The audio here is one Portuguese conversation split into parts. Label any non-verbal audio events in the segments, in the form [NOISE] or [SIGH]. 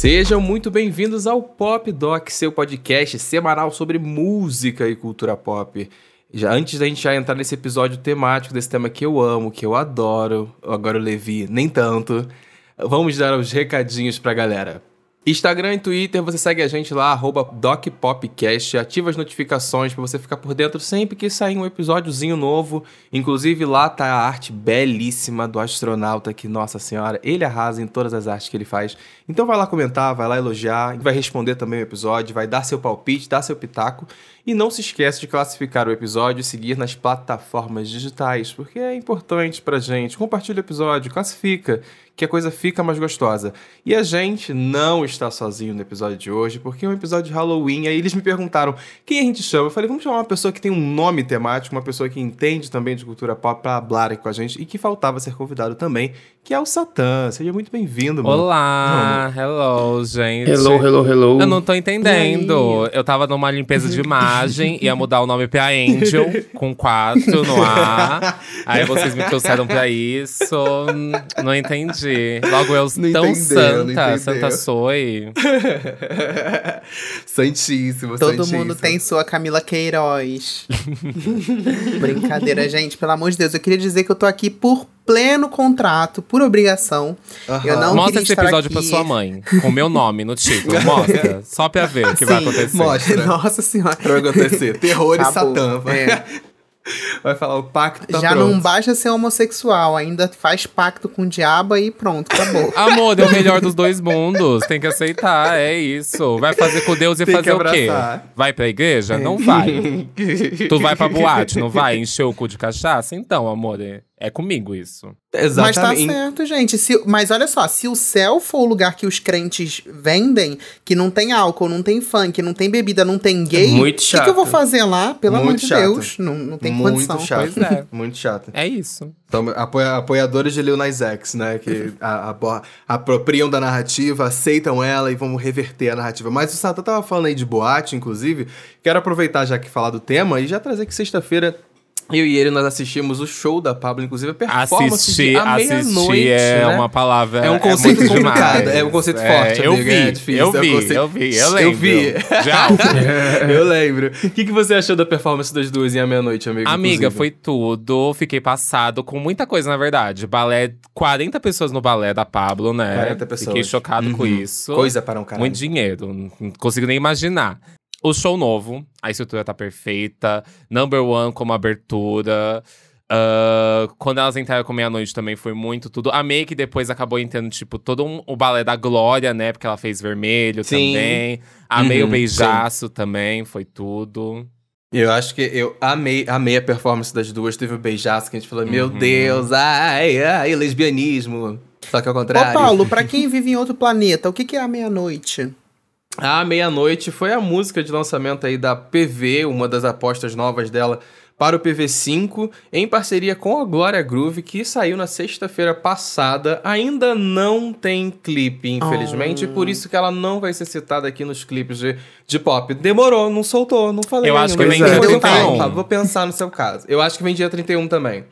Sejam muito bem-vindos ao Pop Doc, seu podcast semanal sobre música e cultura pop. Já antes da gente já entrar nesse episódio temático desse tema que eu amo, que eu adoro, agora o Levi nem tanto, vamos dar os recadinhos pra galera. Instagram e Twitter, você segue a gente lá, DocPopcast, ativa as notificações para você ficar por dentro sempre que sair um episódiozinho novo. Inclusive lá tá a arte belíssima do astronauta que, nossa senhora, ele arrasa em todas as artes que ele faz. Então vai lá comentar, vai lá elogiar, vai responder também o episódio, vai dar seu palpite, dar seu pitaco. E não se esqueça de classificar o episódio e seguir nas plataformas digitais, porque é importante pra gente. Compartilha o episódio, classifica que a coisa fica mais gostosa. E a gente não está sozinho no episódio de hoje, porque é um episódio de Halloween. Aí eles me perguntaram quem a gente chama. Eu falei, vamos chamar uma pessoa que tem um nome temático, uma pessoa que entende também de cultura pop para falar aqui com a gente e que faltava ser convidado também, que é o Satã. Seja muito bem-vindo, mano. Olá, hello, gente. Hello, hello, hello. Eu não tô entendendo. Eu tava numa limpeza de [LAUGHS] imagem, ia mudar o nome pra Angel, com quatro no ar. [LAUGHS] Aí vocês me trouxeram pra isso. Não entendi entendi. Logo eu não tão entendeu, santa, santa soy. Santíssimo, Todo santíssimo. mundo tem sua Camila Queiroz. [LAUGHS] Brincadeira, gente. Pelo amor de Deus, eu queria dizer que eu tô aqui por pleno contrato, por obrigação. Uhum. Eu não Mostra esse episódio aqui. pra sua mãe, com meu nome no título. Mostra. [LAUGHS] Só pra ver o que Sim, vai acontecer. Mostra. Nossa senhora. Pra acontecer. Terror e Satã. É. [LAUGHS] Vai falar o pacto tá Já pronto. não basta ser homossexual, ainda faz pacto com o diabo e pronto, acabou. [LAUGHS] Amor, é o melhor dos dois mundos. Tem que aceitar, é isso. Vai fazer com Deus e Tem fazer o quê? Vai pra igreja? É. Não vai. tu vai pra boate, não vai encher o cu de cachaça? Então, amor, é, é comigo isso. Exatamente. Mas tá certo, gente. Se, mas olha só, se o céu for o lugar que os crentes vendem, que não tem álcool, não tem funk, não tem bebida, não tem gay, o que, que, eu vou fazer lá? Pelo Muito amor de chato. Deus. Não, não tem Muito condição. Chato. Pois é. [LAUGHS] Muito chato. É isso. Então, apoia, apoiadores de Lil Nas X, né? Que [LAUGHS] a, a, apropriam da narrativa, aceitam ela e vão reverter a narrativa. Mas o Satã tava falando aí de boate, inclusive. Quero aproveitar já que falar do tema e já trazer que sexta-feira eu e ele, nós assistimos o show da Pablo, inclusive a performance assistir, de à meia-noite. é né? uma palavra. É um conceito é complicado, é um conceito é, forte, eu amiga, vi, é difícil. Eu vi, é um conceito... eu vi, eu lembro. Eu vi. Já. [LAUGHS] eu lembro. O que, que você achou da performance das duas em à meia-noite, amigo? Amiga, inclusive? foi tudo. Fiquei passado com muita coisa, na verdade. Balé, 40 pessoas no balé da Pablo, né? 40 pessoas. Fiquei chocado uhum. com isso. Coisa para um caralho. Muito dinheiro. Não consigo nem imaginar. O show novo, a estrutura tá perfeita. Number One como abertura. Uh, quando elas entraram com meia-noite também foi muito tudo. Amei que depois acabou entrando, tipo, todo um, o balé da Glória, né? Porque ela fez vermelho sim. também. Amei uhum, o beijaço sim. também, foi tudo. Eu acho que eu amei, amei a performance das duas. Teve o beijaço que a gente falou, uhum. meu Deus, ai, ai, lesbianismo. Só que ao contrário. Ô, Paulo, pra quem vive em outro planeta, o que, que é a meia-noite? A Meia-Noite foi a música de lançamento aí da PV, uma das apostas novas dela para o PV5, em parceria com a Glória Groove, que saiu na sexta-feira passada. Ainda não tem clipe, infelizmente, oh. por isso que ela não vai ser citada aqui nos clipes de, de pop. Demorou, não soltou, não falei Eu acho que vem dia 31. Vou pensar no seu caso. Eu acho que vem dia 31 também.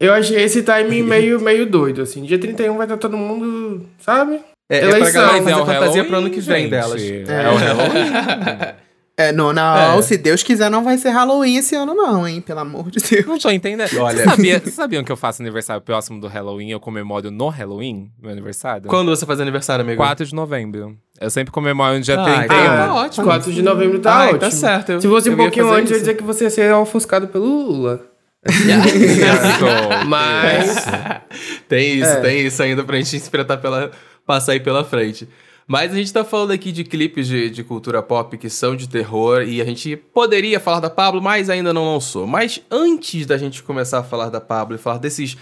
Eu achei esse timing meio, meio doido, assim. Dia 31 vai estar todo mundo, sabe? É, é pra galera fazer é fantasia Halloween, pro ano que vem gente. delas. É, é o Halloween. [LAUGHS] É, não, não, é. se Deus quiser, não vai ser Halloween esse ano, não, hein? Pelo amor de Deus. Não tô entendendo. Olha. Você sabia, vocês sabiam que eu faço aniversário próximo do Halloween? Eu comemoro no Halloween, meu aniversário? Quando você faz aniversário, amigo? 4 de novembro. Eu sempre comemoro no dia ah, 31. Então tá ótimo. 4 de novembro tá ah, ótimo. tá certo. Eu, se fosse um pouquinho antes, isso. eu ia dizer que você ia ser ofuscado pelo Lula. [LAUGHS] Mas. [LAUGHS] tem isso, é. tem isso ainda pra gente interpretar pela. Passar aí pela frente. Mas a gente tá falando aqui de clipes de, de, cultura pop que são de terror e a gente poderia falar da Pablo, mas ainda não lançou. Mas antes da gente começar a falar da Pablo e falar desses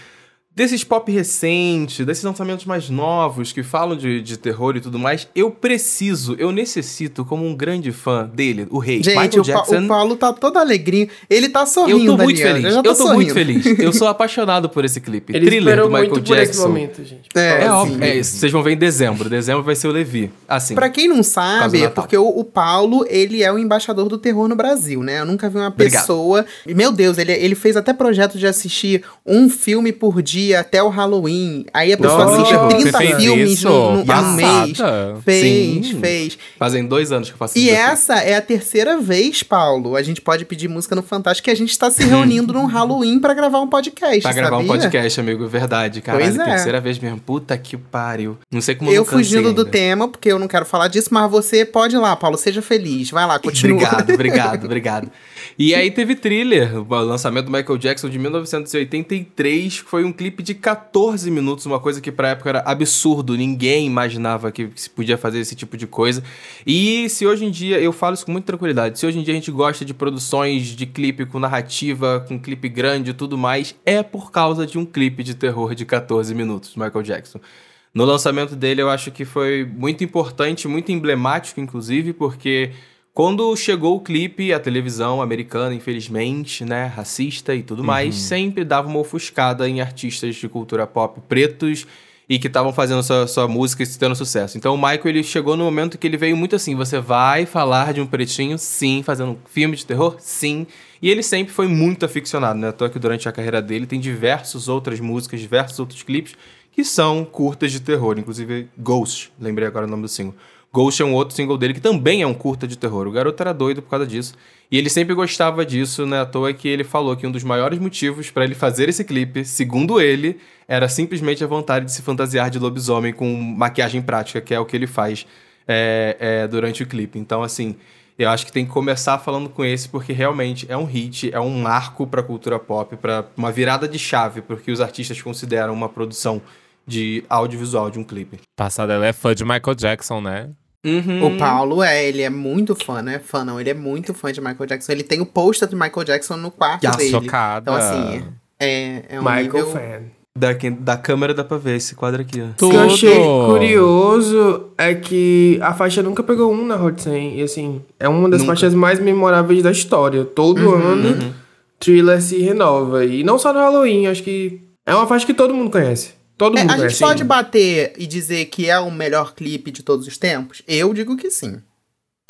desses pop recentes, desses lançamentos mais novos que falam de, de terror e tudo mais, eu preciso, eu necessito, como um grande fã dele, o rei, Gente, Michael o, Jackson. Pa o Paulo tá todo alegrinho. Ele tá sorrindo, Eu tô muito Daniel. feliz. Eu, eu, tô, tô sorrindo. muito feliz. [LAUGHS] Eu sou apaixonado por esse clipe. Ele Thriller do Michael muito Jackson. Por esse momento, gente. É, É, óbvio. É isso. Vocês vão ver em dezembro. Dezembro vai ser o Levi. Assim. Pra quem não sabe, é porque o, o Paulo, ele é o embaixador do terror no Brasil, né? Eu nunca vi uma Obrigado. pessoa... Meu Deus, ele, ele fez até projeto de assistir um filme por dia dia até o Halloween. Aí a pessoa Nossa, assiste 30 filmes no, no, no mês. Fez, Sim. fez. Fazem dois anos que eu faço isso. E essa é a terceira vez, Paulo. A gente pode pedir música no Fantástico que a gente está se reunindo num Halloween para gravar um podcast. Pra gravar sabia? um podcast, amigo. Verdade, cara. Pois é. Terceira vez mesmo. Puta que pariu. Não sei como eu Eu fugindo do tema, porque eu não quero falar disso, mas você pode ir lá, Paulo. Seja feliz. Vai lá, continua. Obrigado, [LAUGHS] obrigado, obrigado. E aí teve thriller, o lançamento do Michael Jackson de 1983, foi um clipe de 14 minutos, uma coisa que pra época era absurdo, ninguém imaginava que se podia fazer esse tipo de coisa. E se hoje em dia, eu falo isso com muita tranquilidade, se hoje em dia a gente gosta de produções de clipe com narrativa, com clipe grande e tudo mais, é por causa de um clipe de terror de 14 minutos Michael Jackson. No lançamento dele, eu acho que foi muito importante, muito emblemático, inclusive, porque quando chegou o clipe, a televisão americana, infelizmente, né, racista e tudo mais, uhum. sempre dava uma ofuscada em artistas de cultura pop pretos e que estavam fazendo sua, sua música e tendo sucesso. Então o Michael ele chegou no momento que ele veio muito assim: você vai falar de um pretinho? Sim. Fazendo um filme de terror? Sim. E ele sempre foi muito aficionado, né? Tô que durante a carreira dele tem diversas outras músicas, diversos outros clipes que são curtas de terror, inclusive Ghost, lembrei agora o nome do single. Ghost é um outro single dele que também é um curta de terror. O garoto era doido por causa disso. E ele sempre gostava disso, né? À toa que ele falou que um dos maiores motivos para ele fazer esse clipe, segundo ele, era simplesmente a vontade de se fantasiar de lobisomem com maquiagem prática, que é o que ele faz é, é, durante o clipe. Então, assim, eu acho que tem que começar falando com esse, porque realmente é um hit, é um marco para a cultura pop, para uma virada de chave, porque os artistas consideram uma produção de audiovisual de um clipe. Passada, ela é fã de Michael Jackson, né? Uhum. O Paulo é, ele é muito fã, não é fã, não. Ele é muito fã de Michael Jackson. Ele tem o pôster de Michael Jackson no quarto Já dele. Chocada. Então, assim, é, é um Michael nível... fan. Da, da câmera dá pra ver esse quadro aqui, ó. O que eu achei curioso é que a faixa nunca pegou um na Hot 100. E assim, é uma das nunca. faixas mais memoráveis da história. Todo uhum, ano, uhum. Thriller se renova. E não só no Halloween, acho que é uma faixa que todo mundo conhece. Todo é, mundo a gente pode bater e dizer que é o melhor clipe de todos os tempos? Eu digo que sim.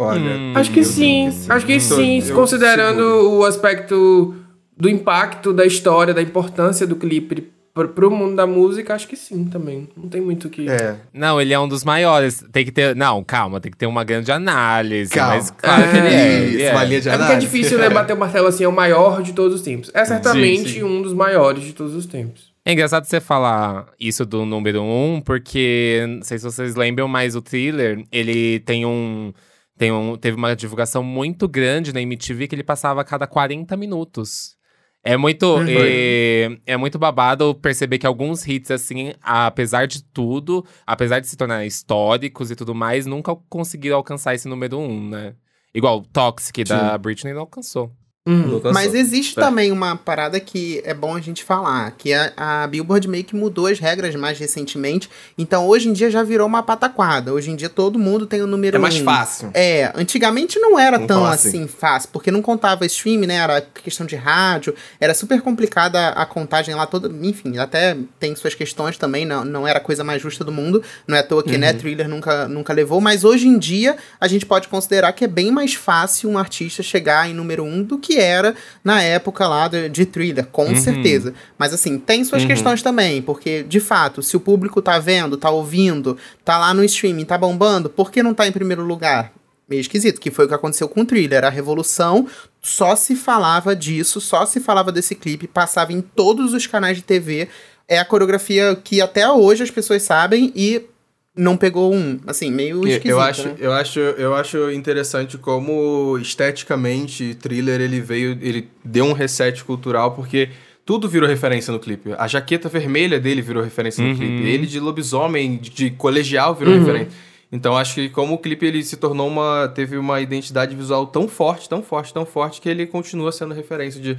Olha, hum, acho que sim. Acho que sim, considerando o aspecto do impacto da história, da importância do clipe pro mundo da música, acho que sim também. Não tem muito que. É. Não, ele é um dos maiores. Tem que ter. Não, calma, tem que ter uma grande análise. Calma. Mas claro é, que ele é. É. é. é porque é difícil, né? Bater o martelo assim, é o maior de todos os tempos. É certamente sim, sim. um dos maiores de todos os tempos. É engraçado você falar isso do número 1, um, porque não sei se vocês lembram, mas o thriller, ele tem um, tem um. Teve uma divulgação muito grande na MTV que ele passava a cada 40 minutos. É muito, uhum. é, é, muito babado perceber que alguns hits, assim, apesar de tudo, apesar de se tornar históricos e tudo mais, nunca conseguiram alcançar esse número um, né? Igual Toxic Sim. da Britney não alcançou. Uhum. Mas existe é. também uma parada que é bom a gente falar, que a, a, Billboard meio que mudou as regras mais recentemente, então hoje em dia já virou uma pataquada. Hoje em dia todo mundo tem o número É mais um. fácil. É, antigamente não era Vamos tão assim. assim fácil, porque não contava stream, né? Era questão de rádio, era super complicada a contagem lá toda, enfim, até tem suas questões também, não, não era a coisa mais justa do mundo, não é à toa que, né, uhum. né, Thriller nunca, nunca levou, mas hoje em dia a gente pode considerar que é bem mais fácil um artista chegar em número um do que era na época lá de, de thriller, com uhum. certeza. Mas assim, tem suas uhum. questões também, porque de fato, se o público tá vendo, tá ouvindo, tá lá no streaming, tá bombando, por que não tá em primeiro lugar? Meio esquisito, que foi o que aconteceu com o thriller. A revolução só se falava disso, só se falava desse clipe, passava em todos os canais de TV. É a coreografia que até hoje as pessoas sabem e não pegou um, assim, meio esquisito, eu acho, né? eu acho, eu acho interessante como esteticamente thriller ele veio, ele deu um reset cultural porque tudo virou referência no clipe. A jaqueta vermelha dele virou referência uhum. no clipe. Ele de lobisomem, de, de colegial virou uhum. referência. Então acho que como o clipe ele se tornou uma teve uma identidade visual tão forte, tão forte, tão forte que ele continua sendo referência de,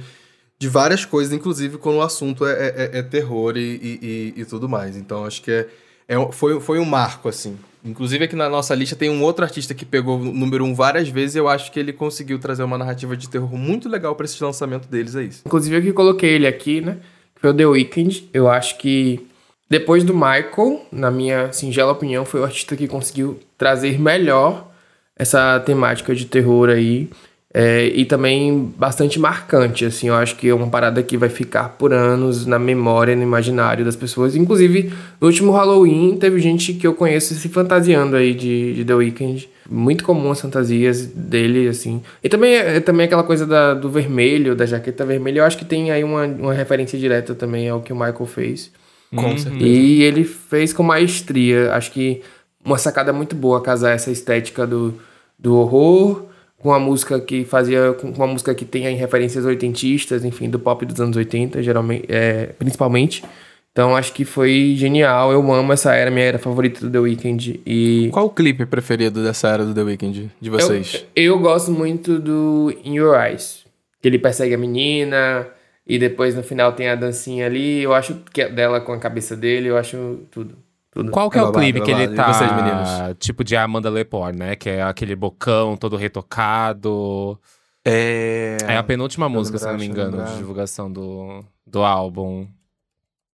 de várias coisas, inclusive quando o assunto é, é, é terror e, e, e, tudo mais. Então acho que é é, foi, foi um marco, assim. Inclusive aqui na nossa lista tem um outro artista que pegou o número um várias vezes e eu acho que ele conseguiu trazer uma narrativa de terror muito legal para esse lançamento deles, é isso. Inclusive eu que coloquei ele aqui, né? Foi o The Weeknd. Eu acho que depois do Michael, na minha singela opinião, foi o artista que conseguiu trazer melhor essa temática de terror aí. É, e também bastante marcante, assim, eu acho que é uma parada que vai ficar por anos na memória, no imaginário das pessoas. Inclusive, no último Halloween, teve gente que eu conheço se fantasiando aí de, de The Weeknd. Muito comum as fantasias dele, assim. E também, é, também aquela coisa da, do vermelho, da jaqueta vermelha, eu acho que tem aí uma, uma referência direta também ao que o Michael fez. Com uhum. certeza. E ele fez com maestria. Acho que uma sacada muito boa casar essa estética do, do horror com a música que fazia com uma música que tem aí referências oitentistas, enfim, do pop dos anos 80, geralmente, é, principalmente. Então acho que foi genial. Eu amo essa era, minha era favorita do The Weeknd. E qual o clipe preferido dessa era do The Weeknd de vocês? Eu, eu gosto muito do In Your Eyes, que ele persegue a menina e depois no final tem a dancinha ali. Eu acho que é dela com a cabeça dele, eu acho tudo. Tudo. Qual que é, é o babado, clipe que ele tá, vocês, tipo de Amanda Lepore, né? Que é aquele bocão todo retocado. É... É a penúltima música, se não me engano, de divulgação do, do álbum.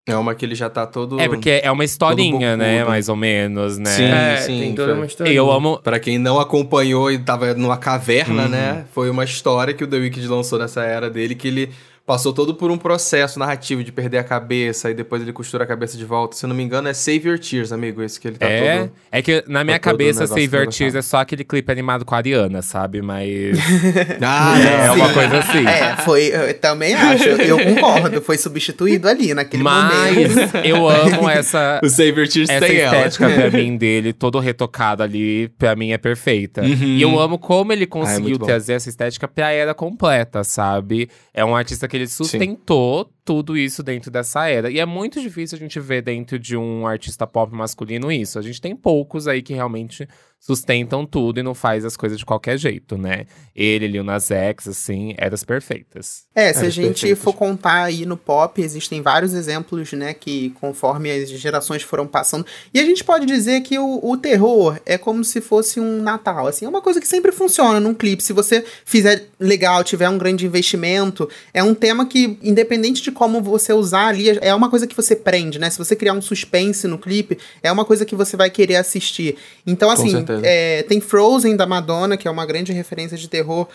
É uma que ele já tá todo. É, porque é uma historinha, né? Mais ou menos, né? Sim, é, sim. Tem toda uma história. Eu amo. Pra quem não acompanhou e tava numa caverna, uhum. né? Foi uma história que o The Wicked lançou nessa era dele que ele passou todo por um processo narrativo de perder a cabeça e depois ele costura a cabeça de volta. Se eu não me engano, é Save Your Tears, amigo. Esse que ele tá é, todo. É que na minha tá cabeça, Save Your Tears é só aquele clipe animado com a Ariana, sabe? Mas. [LAUGHS] ah, é, é uma coisa assim. É, foi. Eu também acho. Eu [LAUGHS] concordo. Foi substituído ali naquele Mas momento. Mas eu amo essa. [LAUGHS] o Save Your Tears essa tem estética ela. pra mim dele, todo retocado ali, pra mim é perfeita. Uhum. E eu amo como ele conseguiu ah, é trazer essa estética pra era completa, sabe? É um artista que ele sustentou. Tudo isso dentro dessa era. E é muito difícil a gente ver dentro de um artista pop masculino isso. A gente tem poucos aí que realmente sustentam tudo e não faz as coisas de qualquer jeito, né? Ele, Lil Nas X, assim, eras perfeitas. É, se eras a gente perfeitas. for contar aí no pop, existem vários exemplos, né, que conforme as gerações foram passando. E a gente pode dizer que o, o terror é como se fosse um Natal, assim, é uma coisa que sempre funciona num clipe. Se você fizer legal, tiver um grande investimento, é um tema que, independente de como você usar ali, é uma coisa que você prende, né? Se você criar um suspense no clipe, é uma coisa que você vai querer assistir. Então, assim, é, tem Frozen da Madonna, que é uma grande referência de terror.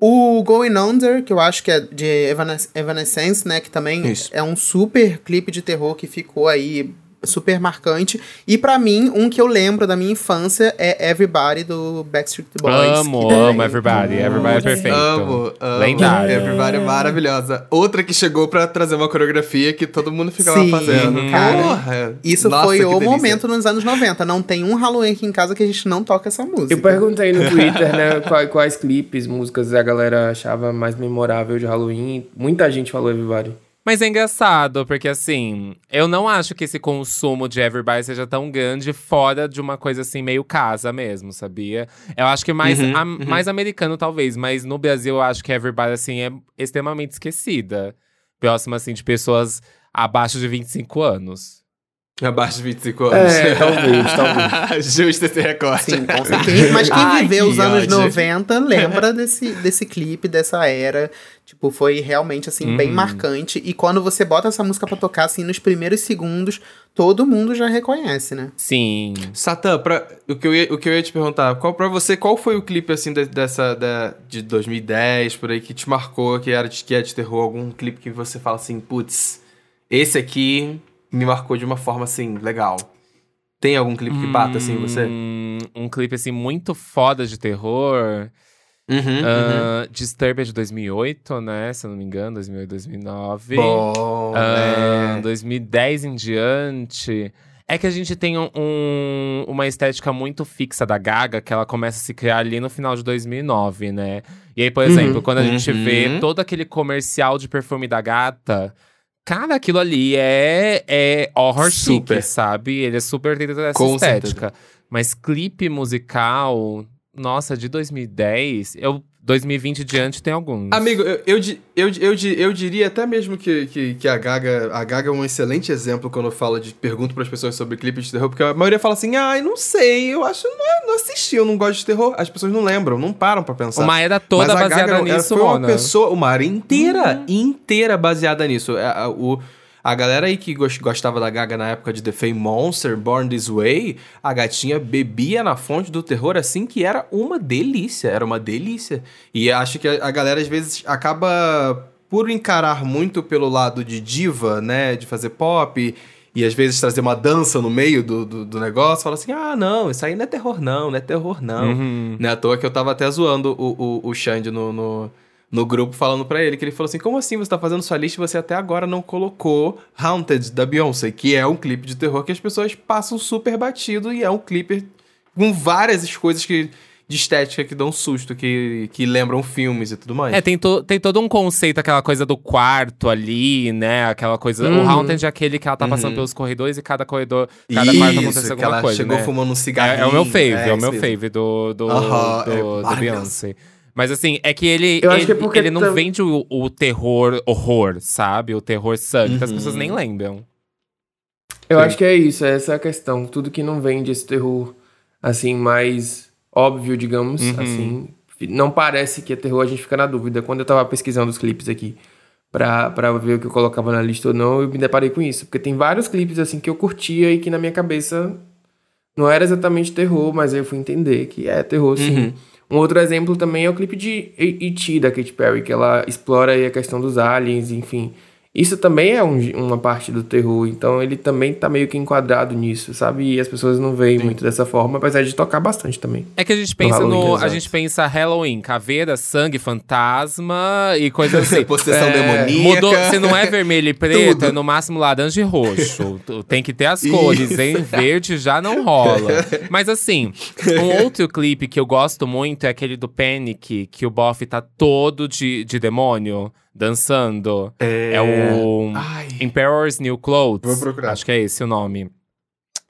O Going Under, que eu acho que é de Evanescence, né? Que também Isso. é um super clipe de terror que ficou aí super marcante. E para mim, um que eu lembro da minha infância é Everybody do Backstreet Boys. Amo, amo Everybody. Everybody é perfeito. Amo, amo. Lendário. Everybody é maravilhosa. Outra que chegou para trazer uma coreografia que todo mundo ficava Sim, fazendo. Cara, Porra. Isso Nossa, foi o delícia. momento nos anos 90. Não tem um Halloween aqui em casa que a gente não toca essa música. Eu perguntei no Twitter, né, quais, quais clipes, músicas a galera achava mais memorável de Halloween. Muita gente falou Everybody. Mas é engraçado, porque assim, eu não acho que esse consumo de Everybody seja tão grande fora de uma coisa assim, meio casa mesmo, sabia? Eu acho que mais, uhum, a, uhum. mais americano, talvez, mas no Brasil eu acho que Everybody, assim, é extremamente esquecida. Próxima, assim, de pessoas abaixo de 25 anos. Abaixo de 25 anos. É, talvez, talvez. [LAUGHS] Justo esse recorte. Sim, com certeza. Mas quem Ai, viveu os anos ódio. 90 lembra desse, desse clipe, dessa era. Tipo, foi realmente, assim, bem uhum. marcante. E quando você bota essa música pra tocar, assim, nos primeiros segundos, todo mundo já reconhece, né? Sim. Satã, pra, o, que eu ia, o que eu ia te perguntar, qual, pra você, qual foi o clipe, assim, de, dessa, da, de 2010, por aí, que te marcou, que era de, que é de terror? Algum clipe que você fala assim, putz, esse aqui me marcou de uma forma assim, legal. Tem algum clipe que bata assim em você? Hum, um clipe assim muito foda de terror. Uhum, uh, uhum. Disturbed de 2008, né? Se eu não me engano, 2008, 2009. Bom, uh, é. 2010 em diante. É que a gente tem um, um, uma estética muito fixa da Gaga, que ela começa a se criar ali no final de 2009, né? E aí, por uhum, exemplo, quando a gente vê uhum. todo aquele comercial de perfume da gata, Cara, aquilo ali é, é horror super. chique, sabe? Ele é super dentro dessa Com estética. Certeza. Mas clipe musical, nossa, de 2010, eu 2020 diante tem alguns. Amigo, eu, eu, eu, eu, eu diria até mesmo que, que, que, a, Gaga, a Gaga é um excelente exemplo quando eu falo de pergunto para as pessoas sobre clipes de terror, porque a maioria fala assim: ai, ah, não sei, eu acho não, não assisti, eu não gosto de terror. As pessoas não lembram, não param para pensar. Uma era toda Mas baseada Gaga, nisso, foi uma pessoa, uma área inteira, uhum. inteira baseada nisso. A, a, o A galera aí que gostava da Gaga na época de The Fame Monster, Born This Way, a gatinha bebia na fonte do terror assim que era uma delícia, era uma delícia. E acho que a galera às vezes acaba por encarar muito pelo lado de diva, né, de fazer pop e às vezes trazer uma dança no meio do, do, do, negócio, fala assim: ah, não, isso aí não é terror, não, não é terror, não. Uhum. Não é à toa que eu tava até zoando o, o, o Xande no, no, no, grupo, falando para ele, que ele falou assim: como assim você tá fazendo sua lista e você até agora não colocou Haunted da Beyoncé, que é um clipe de terror que as pessoas passam super batido e é um clipe com várias coisas que de estética que dão susto, que, que lembram filmes e tudo mais. É, tem, to, tem todo um conceito, aquela coisa do quarto ali, né? Aquela coisa. Uhum. O Haunted é aquele que ela tá uhum. passando pelos corredores e cada corredor, cada Isso, quarto acontece alguma ela coisa. Chegou né? fumando um cigarro. É, é, o meu fave, é, é o meu fave do, do, uhum, do, é do Beyoncé. Mas assim, é que ele, ele, que é ele não tam... vende o, o, terror horror, sabe? O terror sangue, uhum. que as pessoas nem lembram. Eu Sim. acho que é isso, é essa a questão. Tudo que não vende esse terror, assim, mais óbvio, digamos uhum. assim. Não parece que é terror, a gente fica na dúvida. Quando eu tava pesquisando os clipes aqui pra, pra ver o que eu colocava na lista ou não, eu me deparei com isso. Porque tem vários clipes assim que eu curtia e que na minha cabeça não era exatamente terror, mas aí eu fui entender que é terror sim. Uhum. Um outro exemplo também é o clipe de E.T. da Katy Perry, que ela explora a questão dos aliens, enfim. Isso também é um, uma parte do terror, então ele também tá meio que enquadrado nisso, sabe? E as pessoas não veem Sim. muito dessa forma, apesar de tocar bastante também. É que a gente pensa no. no a gente pensa Halloween, caveira, sangue, fantasma e coisas assim. [LAUGHS] Possessão é, demoníaca. Mudou, se não é vermelho e [LAUGHS] preto, é no máximo laranja e roxo. Tem que ter as cores, Isso. hein? [LAUGHS] Verde já não rola. Mas assim, um outro clipe que eu gosto muito é aquele do Panic, que o Boff tá todo de, de demônio dançando. É, é o Ai. Emperor's New Clothes. Vou procurar. Acho que é esse o nome.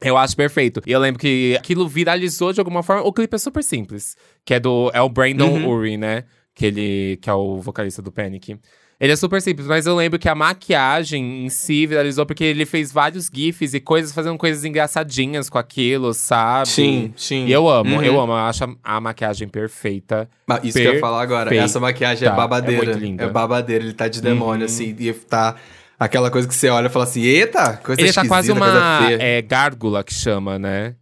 Eu acho perfeito. E eu lembro que aquilo viralizou de alguma forma. O clipe é super simples. Que é do. É o Brandon uhum. Urie, né? Que ele. Que é o vocalista do Panic. Ele é super simples, mas eu lembro que a maquiagem em si viralizou porque ele fez vários GIFs e coisas, fazendo coisas engraçadinhas com aquilo, sabe? Sim, sim. E eu amo, uhum. eu amo. Eu acho a, maquiagem perfeita. Mas isso perfeita. que eu ia falar agora. Essa maquiagem é babadeira. É, muito linda. é babadeira, ele tá de demônio, uhum. assim. E tá. Aquela coisa que você olha e fala assim, eita, coisa Ele tá quase uma é, gárgula que chama, né?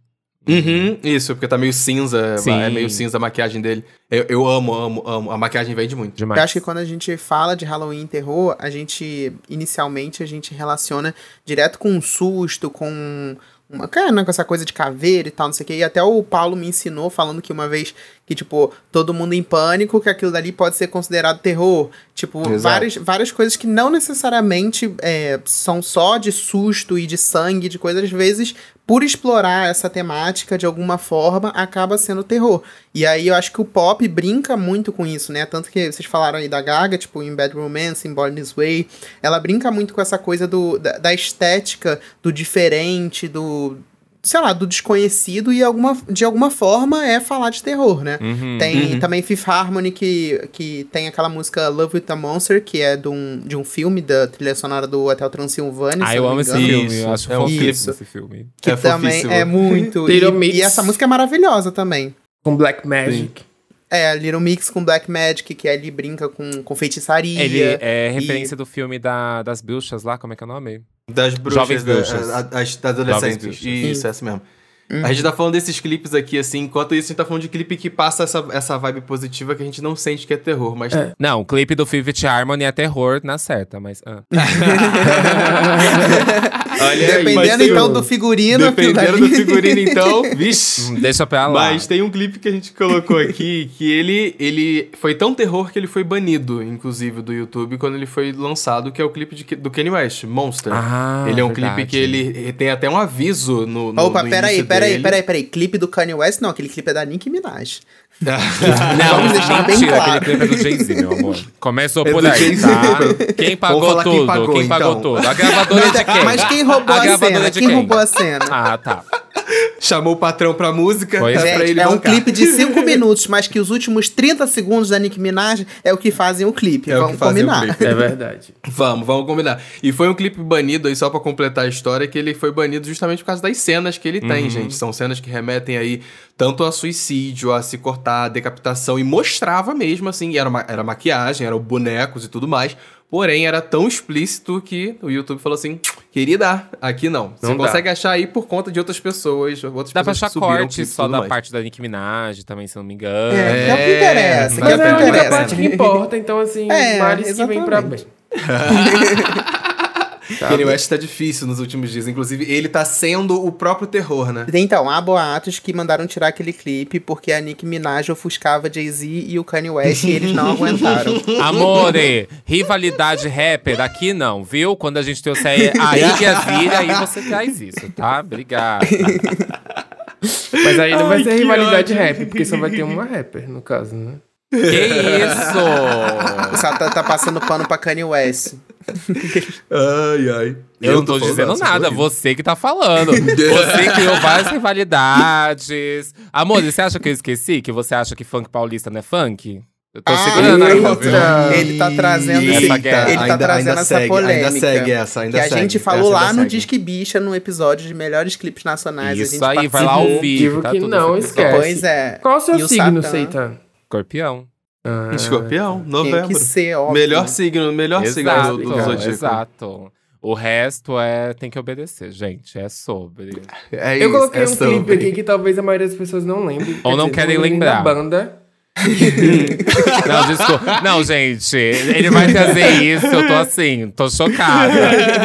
Uhum, isso, porque tá meio cinza, Sim. é meio cinza a maquiagem dele. Eu, eu amo, amo, amo. A maquiagem vende muito. Demais. Eu acho que quando a gente fala de Halloween e terror, a gente, inicialmente, a gente relaciona direto com um susto, com uma, né, com essa coisa de caveira e tal, não sei o que. E até o Paulo me ensinou falando que uma vez que, tipo, todo mundo em pânico, que aquilo dali pode ser considerado terror. Tipo, várias, várias coisas que não necessariamente é, são só de susto e de sangue, de coisas, às vezes, por explorar essa temática de alguma forma, acaba sendo terror. E aí eu acho que o pop brinca muito com isso, né? Tanto que vocês falaram aí da Gaga, tipo, em Bad Romance, em Born This Way, ela brinca muito com essa coisa do, da, da estética, do diferente, do sei lá, do desconhecido e alguma, de alguma forma é falar de terror, né? Uhum, tem uhum. também Fifth Harmony, que, que tem aquela música Love with a Monster, que é de um, de um filme da trilha sonora do Hotel Transilvânia. Ah, eu amo esse filme, eu acho é um esse filme. Que é também é muito. e, e, essa música é maravilhosa também. Com Black Magic. Sim. É, Little Mix com Black Magic, que ele brinca com, com feitiçaria. Ele é referência e... do filme da, das bruxas lá, como é que é o nome? Das bruxas, Jovens bruxas. Da, as, adolescentes. Isso, é assim mesmo. Uhum. A gente tá falando desses clipes aqui, assim, enquanto isso a gente tá falando de clipe que passa essa, essa vibe positiva que a gente não sente que é terror, mas... É. Não, o clipe do Fifth Harmony é terror na certa, mas... Ah. [LAUGHS] Olha Dependendo, aí, então, um... do figurino... [LAUGHS] Dependendo do figurino, então, [LAUGHS] vixe... Hum, deixa pra lá. Mas tem um clipe que a gente colocou aqui que ele, ele foi tão terror que ele foi banido, inclusive, do YouTube quando ele foi lançado, que é o clipe de, do Kanye West, Monster. Ah, Ele é um verdade. clipe que ele tem até um aviso no, no Opa, no peraí, peraí peraí, peraí, peraí. Clipe do Kanye West? Não, aquele clipe é da Nicki Minaj. [LAUGHS] não, vamos deixar bem claro. Aquele clipe é do Jay-Z, meu amor. Começou é por aí, tá? Quem pagou tudo? Quem pagou, quem pagou então. tudo? A gravadora de quem? Mas quem roubou a, a cena? Quem? quem roubou a cena? Ah, tá. Chamou o patrão pra música. Pois. Tá, Gente, é um clipe de 5 [LAUGHS] minutos, mas que os últimos 30 segundos da Nicki Minaj é o que fazem o clipe. É vamos combinar. Clipe. É verdade. [LAUGHS] vamos, vamos combinar. E foi um clipe banido aí, só pra completar a história, que ele foi banido justamente por causa das cenas que ele uhum. tem, gente. São cenas que remetem aí tanto a suicídio, a se cortar, a decapitação, e mostrava mesmo, assim, era, ma era maquiagem, eram bonecos e tudo mais, Porém, era tão explícito que o YouTube falou assim: querida, aqui não. Você não consegue achar aí por conta de outras pessoas. Outras dá pessoas pra achar corte só da mais. parte da Nicki Minaj também, se não me engano. É, é, é o que interessa. Mas é, é a parte que importa, então assim, é, males que vem pra bem. [LAUGHS] Kanye West tá difícil nos últimos dias. Inclusive, ele tá sendo o próprio terror, né? Então, há boatos que mandaram tirar aquele clipe porque a Nicki Minaj ofuscava Jay-Z e o Kanye West e eles não [LAUGHS] aguentaram. Amore, rivalidade rapper aqui não, viu? Quando a gente trouxer a Iggy Azalea, aí você traz isso, tá? Obrigado. Mas aí não vai ser rivalidade ódio. rap, porque só vai ter uma rapper, no caso, né? [LAUGHS] Que isso? O tá, tá passando pano pra Kanye West. Ai, ai. Eu, eu não tô, tô dizendo nada, você que tá falando. [LAUGHS] você criou várias rivalidades. Amor, você acha que eu esqueci? Que você acha que funk paulista não é funk? Eu tô ah, segurando aí? Ele tá trazendo essa ele tá ainda, trazendo ainda essa segue, polêmica. Ainda segue essa, ainda que segue. a gente falou lá no Disque Bicha, no episódio de melhores clipes nacionais. Isso aí, vai lá ouvir. Tá que não esquece. Pois é. Qual o seu e signo, Seitan? Escorpião. Ah, Escorpião, novembro. Tem que ser, óbvio. Melhor signo, melhor exato, signo do, do Zodíaco. Exato. O resto é tem que obedecer, gente. É sobre. É isso, Eu coloquei é um sobre. clipe aqui que talvez a maioria das pessoas não lembre. Ou não dizer, querem lembrar. banda. [LAUGHS] não, desculpa. Não, gente, ele vai trazer isso, eu tô assim, tô chocada.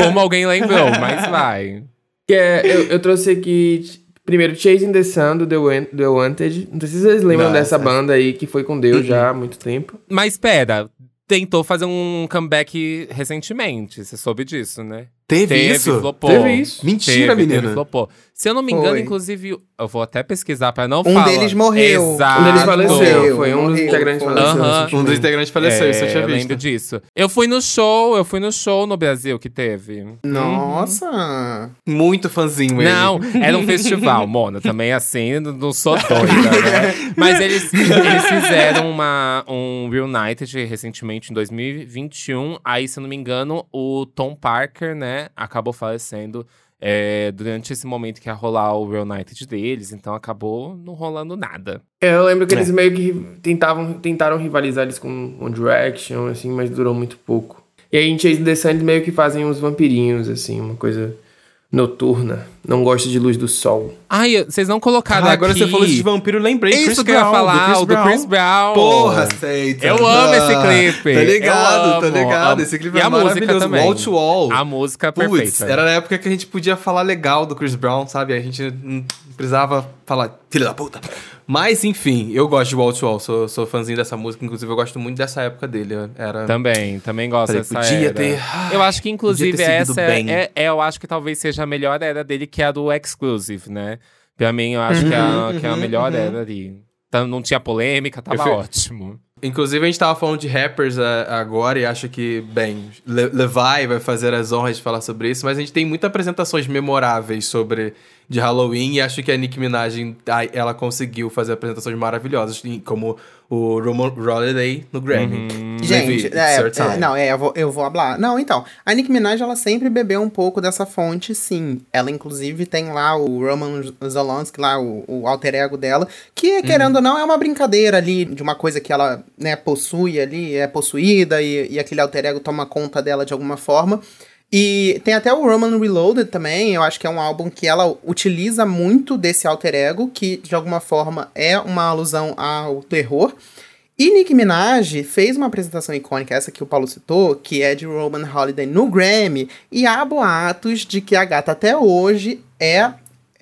Como alguém lembrou, mas vai. Que é, eu, eu trouxe aqui Primeiro, Chasing the Sun, do The, The Wanted. Não sei se vocês lembram Nossa. dessa banda aí, que foi com Deus uhum. já há muito tempo. Mas espera, tentou fazer um comeback recentemente. Você soube disso, né? Teve, teve isso? Flopou. Teve isso. Mentira, teve, menina. Teve, flopou. Se eu não me engano, Foi. inclusive, eu vou até pesquisar pra não um falar. Um deles morreu. Exato. Um deles faleceu. Foi um dos integrantes faleceu. Um dos integrantes faleceu, é, isso eu tinha visto. Eu lembro disso. Eu fui no show, eu fui no show no Brasil que teve. Nossa! Muito fãzinho ele. Não, era um festival, [LAUGHS] Mona. Também assim, não sou doida, né? Mas eles, eles fizeram uma, um Reunited recentemente, em 2021. Aí, se eu não me engano, o Tom Parker, né, acabou falecendo é, durante esse momento que ia rolar o Real United deles, então acabou não rolando nada. É, eu lembro que é. eles meio que tentavam, tentaram rivalizar eles com One Direction, assim, mas durou muito pouco. E aí em Chase the Sun eles meio que fazem uns vampirinhos, assim, uma coisa noturna. Não gosta de luz do sol. Ai, vocês não colocaram ah, agora você falou de vampiro, lembrei. Isso Chris que Brown, eu ia falar, do Chris, do Chris Brown. Porra, aceita. Eu amo esse clipe. Tá ligado, tá ligado. Esse clipe e é a música também. Wall to Wall. A música Puts, perfeita. Era na época que a gente podia falar legal do Chris Brown, sabe? A gente não precisava falar, filho da puta. Mas, enfim, eu gosto de Wall to Wall, sou, sou fãzinho dessa música, inclusive eu gosto muito dessa época dele. Era... Também, também gosto Falei, dessa podia era. Ter... Eu acho que, inclusive, essa é, é, é, eu acho que talvez seja a melhor era dele, que é a do Exclusive, né? Pra mim, eu acho uhum, que, é a, uhum, que é a melhor uhum. era ali. Então, não tinha polêmica, tava ótimo. Inclusive, a gente tava falando de rappers uh, agora e acho que, bem, Le Levi vai fazer as honras de falar sobre isso, mas a gente tem muitas apresentações memoráveis sobre de Halloween e acho que a Nicki Minaj ela conseguiu fazer apresentações maravilhosas, como o Roman Holiday no Grammy. Uhum. Gente, é, é, não, é, eu vou, eu vou hablar. Não, então, a Nicki Minaj, ela sempre bebeu um pouco dessa fonte, sim. Ela, inclusive, tem lá o Roman Zelensky, lá, o, o alter ego dela, que, uhum. querendo ou não, é uma brincadeira ali, de uma coisa que ela, né, possui ali, é possuída, e, e aquele alter ego toma conta dela de alguma forma. E tem até o Roman Reloaded também, eu acho que é um álbum que ela utiliza muito desse alter ego, que de alguma forma é uma alusão ao terror. E Nicki Minaj fez uma apresentação icônica, essa que o Paulo citou, que é de Roman Holiday no Grammy, e há boatos de que a gata até hoje é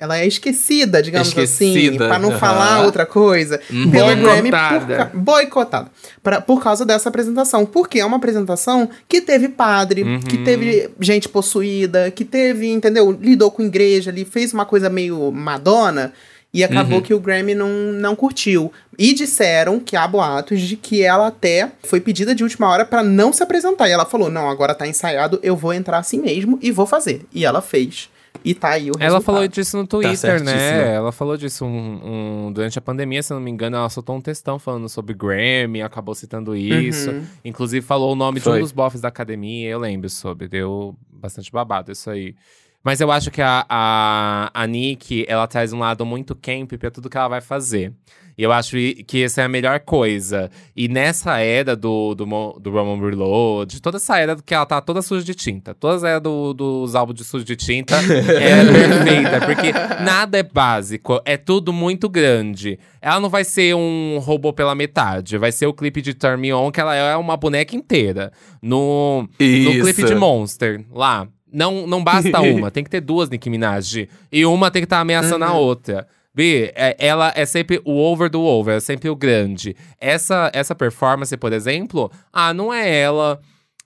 ela é esquecida, digamos assim, esquecida. assim, para não uhum. falar outra coisa, uhum. pelo. Grammy por, boicotada. Pra, por causa dessa apresentação, porque é uma apresentação que teve padre, uhum. que teve gente possuída, que teve, entendeu? Lidou com igreja ali, fez uma coisa meio Madonna. E acabou uhum. que o Grammy não, não curtiu. E disseram que há boatos de que ela até foi pedida de última hora para não se apresentar. E ela falou: não, agora tá ensaiado, eu vou entrar assim mesmo e vou fazer. E ela fez. E tá aí o resultado. Ela falou disso no tá Twitter, tá né? Ela falou disso um, um, durante a pandemia, se não me engano, ela soltou um textão falando sobre Grammy, acabou citando isso. Uhum. Inclusive falou o nome Foi. de um dos bofs da academia, eu lembro sobre. Deu bastante babado isso aí. Mas eu acho que a, a, a Nick, ela traz um lado muito camp pra tudo que ela vai fazer. E eu acho que essa é a melhor coisa. E nessa era do, do, do Roman Reload, toda essa era que ela tá toda suja de tinta. Toda a era do, dos álbuns de suja de tinta [LAUGHS] é perfeita. Porque nada é básico, é tudo muito grande. Ela não vai ser um robô pela metade. Vai ser o clipe de Turn Me On, que ela é uma boneca inteira. No, no clipe de Monster, lá. Não, não basta [LAUGHS] uma, tem que ter duas Nicki Minaj. E uma tem que estar tá ameaçando uhum. a outra. B, é, ela é sempre o over do over, é sempre o grande. Essa, essa performance, por exemplo, ah, não é ela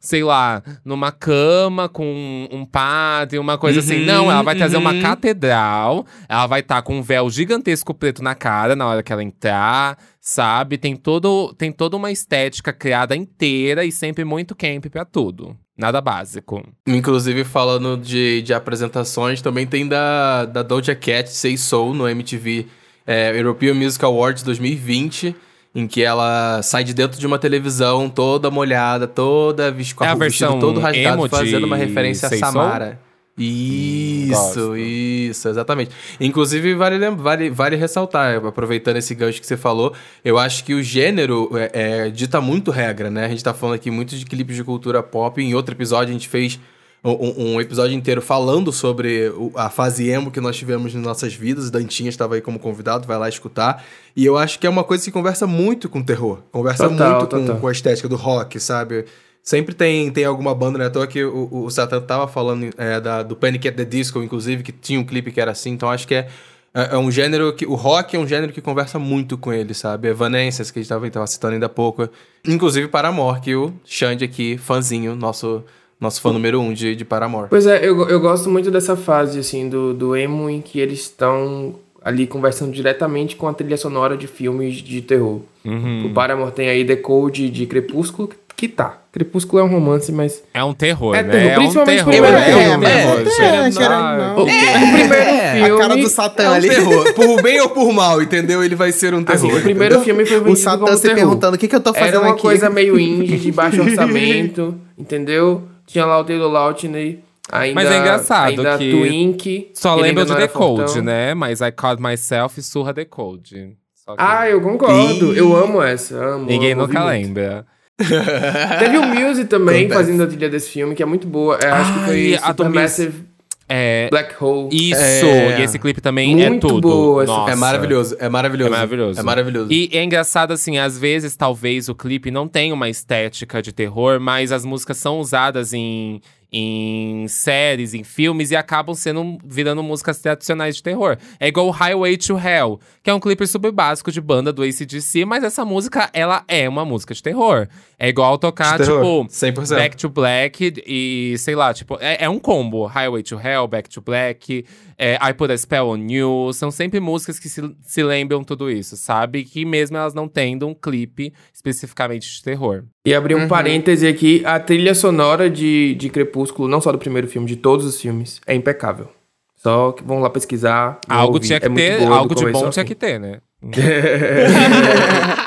sei lá, numa cama com um padre, uma coisa assim. uhum, assim. Não, ela vai trazer uhum. uma catedral, ela vai estar tá com um véu gigantesco preto na cara na hora que ela entrar, sabe? Tem, todo, tem toda uma estética criada inteira e sempre muito camp pra tudo. Nada básico. Inclusive, falando de, de apresentações, também tem da, da Doja Cat Say Soul no MTV é, European Music Awards 2020 em que ela sai de dentro de uma televisão toda molhada, toda com é a vestido todo rasgado, fazendo uma referência a Samara. Isso, hum, isso, exatamente. Inclusive, vale, vale, vale ressaltar, aproveitando esse gancho que você falou, eu acho que o gênero é, é, dita muito regra, né? A gente tá falando aqui muito de clipes de cultura pop. Em outro episódio, a gente fez um, um, episódio inteiro falando sobre a fase emo que nós tivemos nas nossas vidas. Dantinha estava aí como convidado, vai lá escutar. E eu acho que é uma coisa que conversa muito com terror. Conversa total, muito total. Com, com a estética do rock, sabe? Sempre tem, tem alguma banda, né? À toa que o, o Satan tava falando é, da, do Panic at the Disco, inclusive, que tinha um clipe que era assim. Então acho que é, é, é um gênero que. O rock é um gênero que conversa muito com ele, sabe? Evanescence, que a gente tava, tava citando ainda há pouco. Inclusive Paramore, que o Xande aqui, fãzinho, nosso nosso fã número um de, de Paramore. Pois é, eu, eu gosto muito dessa fase, assim, do, do emo em que eles estão ali conversando diretamente com a trilha sonora de filmes de terror. Uhum. O Paramore tem aí Decode de Crepúsculo, que tá. Crepúsculo é um romance, mas. É um terror, é né? Terror, é principalmente um terror. É, é, é, um terror. O primeiro filme. A cara do Satã é um ali. terror. [LAUGHS] Por bem ou por mal, entendeu? Ele vai ser um terror. Assim, o primeiro filme foi O Satã se perguntando o que, que eu tô fazendo aqui. Era uma aqui? coisa meio indie, de baixo [LAUGHS] orçamento, entendeu? Tinha lá o Taylor Lautner. Ainda, Mas é engraçado ainda que Twink, só lembra de The Code, né? Mas I Caught Myself e Surra The Code. Ah, eu concordo. Eu amo essa. Amo, Ninguém nunca lembra. [LAUGHS] Teve o Muse também fazendo a trilha desse filme, que é muito boa. É, acho que foi a Supermassive é, Black Hole. Isso! É, e esse clipe também é muito tudo. Boa, Nossa. É maravilhoso, é maravilhoso. É maravilhoso. É maravilhoso. E é engraçado, assim, às vezes, talvez, o clipe não tenha uma estética de terror, mas as músicas são usadas em em séries, em filmes e acabam sendo virando músicas tradicionais de terror. É igual Highway to Hell, que é um clipe super básico de banda do ACDC, mas essa música, ela é uma música de terror. É igual tocar, tipo, 100%. Back to Black e, sei lá, tipo, é, é um combo. Highway to Hell, Back to Black, é, I Put a Spell on You. São sempre músicas que se, se lembram tudo isso, sabe? Que mesmo elas não tendo um clipe especificamente de terror. E abrir um uhum. parêntese aqui, a trilha sonora de, de Crepúsculo, não só do primeiro filme, de todos os filmes, é impecável. Só que vão lá pesquisar. Algo ouvir. tinha que é ter, algo de bom tinha que ter, né? [LAUGHS] [LAUGHS]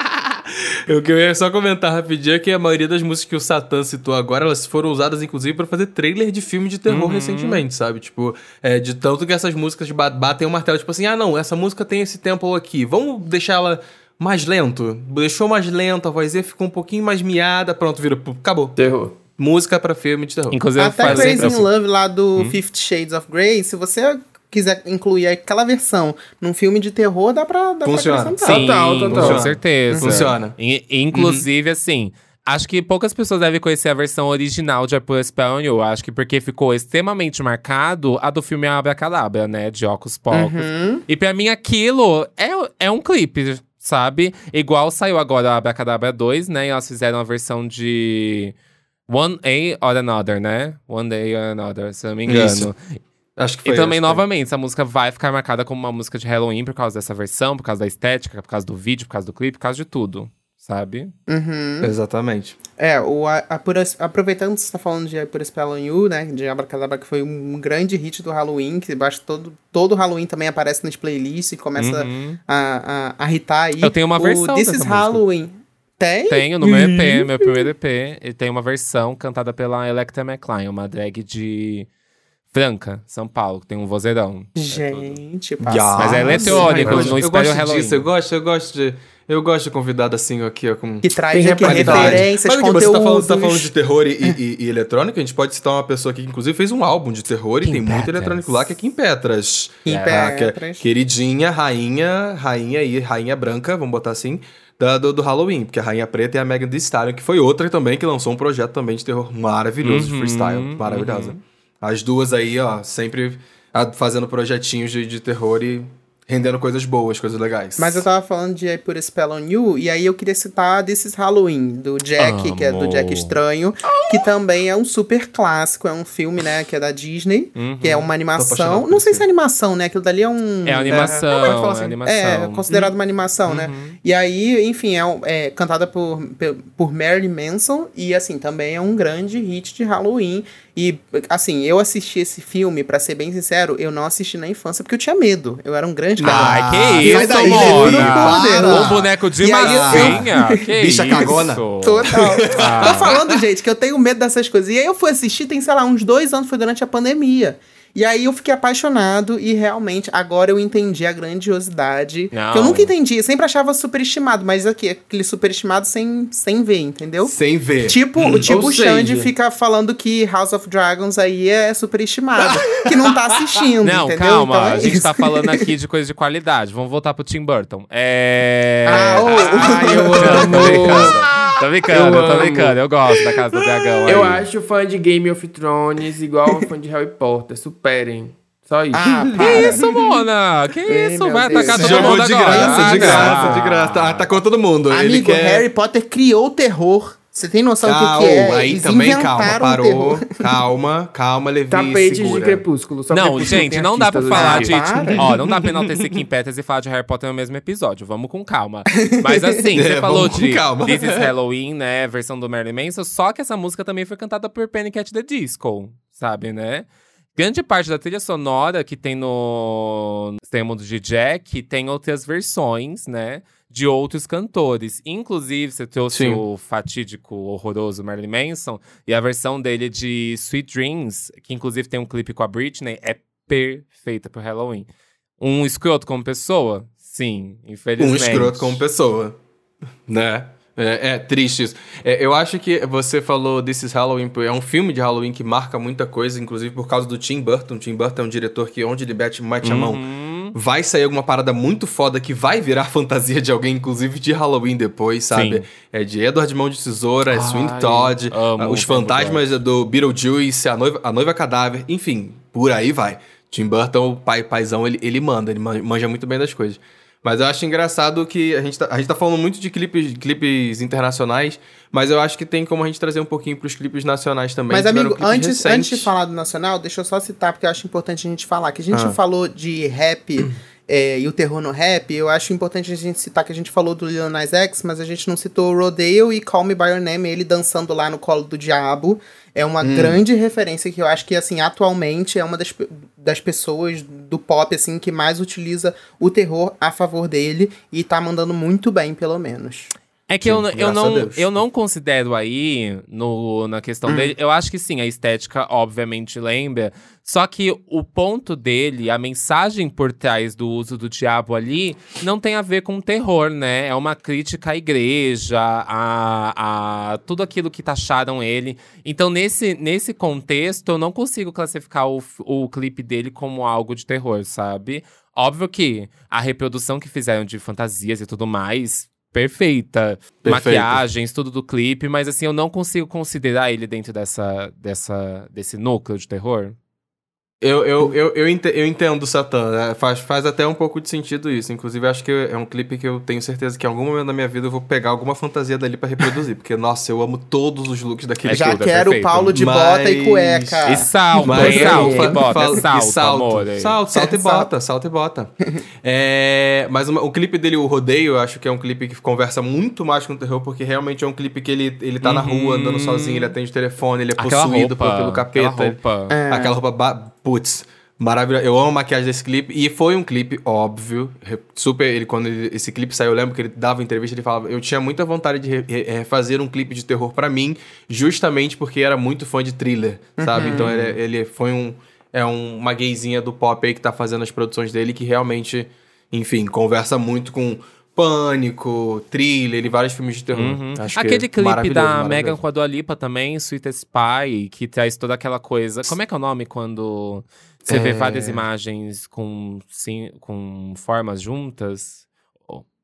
[LAUGHS] O que eu ia só comentar rapidinho é que a maioria das músicas que o Satã citou agora, elas foram usadas, inclusive, para fazer trailer de filme de terror uhum. recentemente, sabe? Tipo, é, de tanto que essas músicas batem o martelo, tipo assim, ah, não, essa música tem esse tempo aqui, vamos deixar ela mais lento. Deixou mais lento, a vozinha ficou um pouquinho mais miada, pronto, vira. Acabou. Terror. Música pra filme de terror. Inclusive, Até Crazy in Love lá do hum? Fifty Shades of Grey, se você quiser incluir aquela versão num filme de terror, dá pra, dá Funciona. pra Sim, total, total. Com certeza. Funciona. E, inclusive, uhum. assim, Acho que poucas pessoas devem conhecer a versão original de a Spell on You. Acho que porque ficou extremamente marcado a do filme Abracadabra, né? De Ocus Pocus. Uhum. E pra mim aquilo é, é um clipe, sabe? Igual saiu agora a Abracadabra 2, né? E elas fizeram a versão de One A or Another, né? One Day or Another, se eu não me engano. Isso. Acho que foi. E também, novamente, essa música vai ficar marcada como uma música de Halloween por causa dessa versão, por causa da estética, por causa do vídeo, por causa do clipe, por causa de tudo sabe? Uhum. Exatamente. É, o, a, a Pura, aproveitando que você tá falando de Pura Spell on You, né? De Abracadabra, que foi um grande hit do Halloween, que baixa todo, todo Halloween também aparece nas playlists e começa uhum. a, a, a hitar aí. Eu tenho uma versão. O This is Halloween. Tem? Tenho no meu EP, meu primeiro EP. Ele tem uma versão cantada pela Electra McLean, uma drag de Franca, São Paulo, que tem um vozeirão. Gente, é Mas é eletrônico, não espera o Halloween. Disso, eu gosto, eu gosto de eu gosto de convidado assim aqui, ó, com. Que traz aqui referências, Mas, conteúdos. Você tá falando, tá falando de terror e, e, e, eletrônico, a gente pode citar uma pessoa aqui que, inclusive, fez um álbum de terror Kim e tem Petras. muito eletrônico lá, que é Kim Petras. Kim é, Petras. É, queridinha, rainha, rainha e rainha branca, vamos botar assim. Da, do, do, Halloween, porque a Rainha Preta é a Megan Thee Stallion, que foi outra também que lançou um projeto também de terror maravilhoso, uhum, de freestyle, maravilhosa. Uhum. As duas aí, ó, sempre fazendo projetinhos de, de terror e rendendo coisas boas, coisas legais. Mas eu tava falando de I Put a Spell on You, e aí eu queria citar desses Halloween, do Jack, Amo. que é do Jack Estranho, que também é um super clássico, é um filme, né, que é da Disney, uhum. que é uma animação. Não sei se é animação, né? Aquilo dali é um. É animação. É, é, assim, é, animação. é considerado uma animação, né? uhum. né? E aí, enfim, é, é cantada por, por Marilyn Manson, e assim, também é um grande hit de Halloween. E, assim, eu assisti esse filme, para ser bem sincero, eu não assisti na infância porque eu tinha medo. Eu era um grande cara. Ai, que isso, daí, Mona! Um boneco de massinha. Eu... Que Bicha isso? cagona. Total. Ah. Tô falando, gente, que eu tenho medo dessas coisas. E aí eu fui assistir, tem, sei lá, uns dois anos, foi durante a pandemia. E aí eu fiquei apaixonado e realmente agora eu entendi a grandiosidade. Não. Que eu nunca entendi, eu sempre achava superestimado, mas aqui, aquele superestimado sem, sem ver, entendeu? Sem ver. Tipo, hum. tipo o Xande fica falando que House of Dragons aí é superestimado, que não tá assistindo, não, entendeu? calma, então é a gente tá falando aqui de coisa de qualidade. Vamos voltar pro Tim Burton. É... Ah, oh, ah eu amo! [LAUGHS] Tô brincando, eu tô brincando. Eu gosto da Casa do Dragão. Eu aí. acho fã de Game of Thrones igual fã de Harry Potter. Superem. Só isso. Ah, que isso, Mona? Que isso? Vai atacar todo mundo de agora. Graça, de graça, de graça. Tá, atacou todo mundo. Amigo, quer... Harry Potter criou o terror. Você tem noção do que, que é? Aí Eles também, calma, parou. Calma, calma, Levi, Tapete segura. de crepúsculo. Só não, gente, não dá pra falar de... Ó, não dá pra enaltecer Kim Petras e falar de Harry Potter no mesmo episódio. Vamos com calma. Mas assim, [LAUGHS] você é, falou de calma. This is Halloween, né? Versão do Marilyn Manson. Só que essa música também foi cantada por Panic! at the Disco, sabe, né? Grande parte da trilha sonora que tem no Tema de Jack tem outras versões, né? De outros cantores. Inclusive, você trouxe Sim. o fatídico, horroroso Marilyn Manson. E a versão dele de Sweet Dreams, que inclusive tem um clipe com a Britney, é perfeita pro Halloween. Um escroto como pessoa? Sim, infelizmente. Um escroto como pessoa, né? É, é, triste isso. É, eu acho que você falou This is Halloween, é um filme de Halloween que marca muita coisa, inclusive por causa do Tim Burton. Tim Burton é um diretor que, onde ele mete, mete a mão, uhum. Vai sair alguma parada muito foda que vai virar [LAUGHS] fantasia de alguém, inclusive de Halloween depois, sabe? Sim. É de Edward Mão de Tesoura, é Swing Todd, amo, os fantasmas do Beetlejuice, a noiva, a noiva cadáver, enfim, por aí vai. Tim Burton, o pai, paizão, ele, ele manda, ele manja muito bem das coisas. Mas eu acho engraçado que a gente tá, a gente tá falando muito de clipes, clipes internacionais, mas eu acho que tem como a gente trazer um pouquinho pros clipes nacionais também. Mas, amigo, antes, antes de falar do nacional, deixa eu só citar, porque eu acho importante a gente falar, que a gente ah. falou de rap. É, e o terror no rap, eu acho importante a gente citar que a gente falou do Lil Nas X, mas a gente não citou Rodeo e Call Me By Your Name, ele dançando lá no colo do diabo é uma hum. grande referência que eu acho que, assim, atualmente é uma das, das pessoas do pop, assim, que mais utiliza o terror a favor dele e tá mandando muito bem, pelo menos. É que sim, eu, eu, não, eu não considero aí, no, na questão hum. dele, eu acho que sim, a estética obviamente lembra, só que o ponto dele, a mensagem por trás do uso do diabo ali, não tem a ver com terror, né? É uma crítica à igreja, a, a tudo aquilo que taxaram ele. Então, nesse, nesse contexto, eu não consigo classificar o, o clipe dele como algo de terror, sabe? Óbvio que a reprodução que fizeram de fantasias e tudo mais perfeita. Maquiagens, tudo do clipe, mas assim, eu não consigo considerar ele dentro dessa, dessa, desse núcleo de terror. Eu, eu, eu, eu, entendo, Satã. Né? Faz, faz até um pouco de sentido isso. Inclusive, acho que é um clipe que eu tenho certeza que em algum momento da minha vida eu vou pegar alguma fantasia dali para reproduzir. Porque, nossa, eu amo todos os looks daquele Já. Já quero o Paulo de Mas... bota e cueca. E salto, Mas, e salto, e bota, fala, salto, e salto, amor. Salto, salto e bota, salto e bota. é, mas uma, o clipe dele, o Rodeio, eu acho que é um clipe que conversa muito mais com o terror, porque realmente é um clipe que ele, ele tá uhum. na rua, andando sozinho, ele atende telefone, ele é aquela possuído roupa, pelo capeta. Aquela roupa. É. Aquela roupa Putz, maravilhoso. Eu amo a maquiagem desse clipe. E foi um clipe, óbvio. Super. Ele, quando ele, esse clipe saiu, eu lembro que ele dava entrevista, ele falava: Eu tinha muita vontade de refazer um clipe de terror para mim, justamente porque era muito fã de thriller, sabe? Uhum. Então ele, ele foi um. é um, uma gayzinha do pop aí que tá fazendo as produções dele que realmente, enfim, conversa muito com Pânico, Thriller e vários filmes de terror. Uhum. Aquele clipe da Megan com a Dua Lipa também, Sweet Spy, que traz toda aquela coisa. Como é que é o nome quando você é... vê várias imagens com, sim, com formas juntas?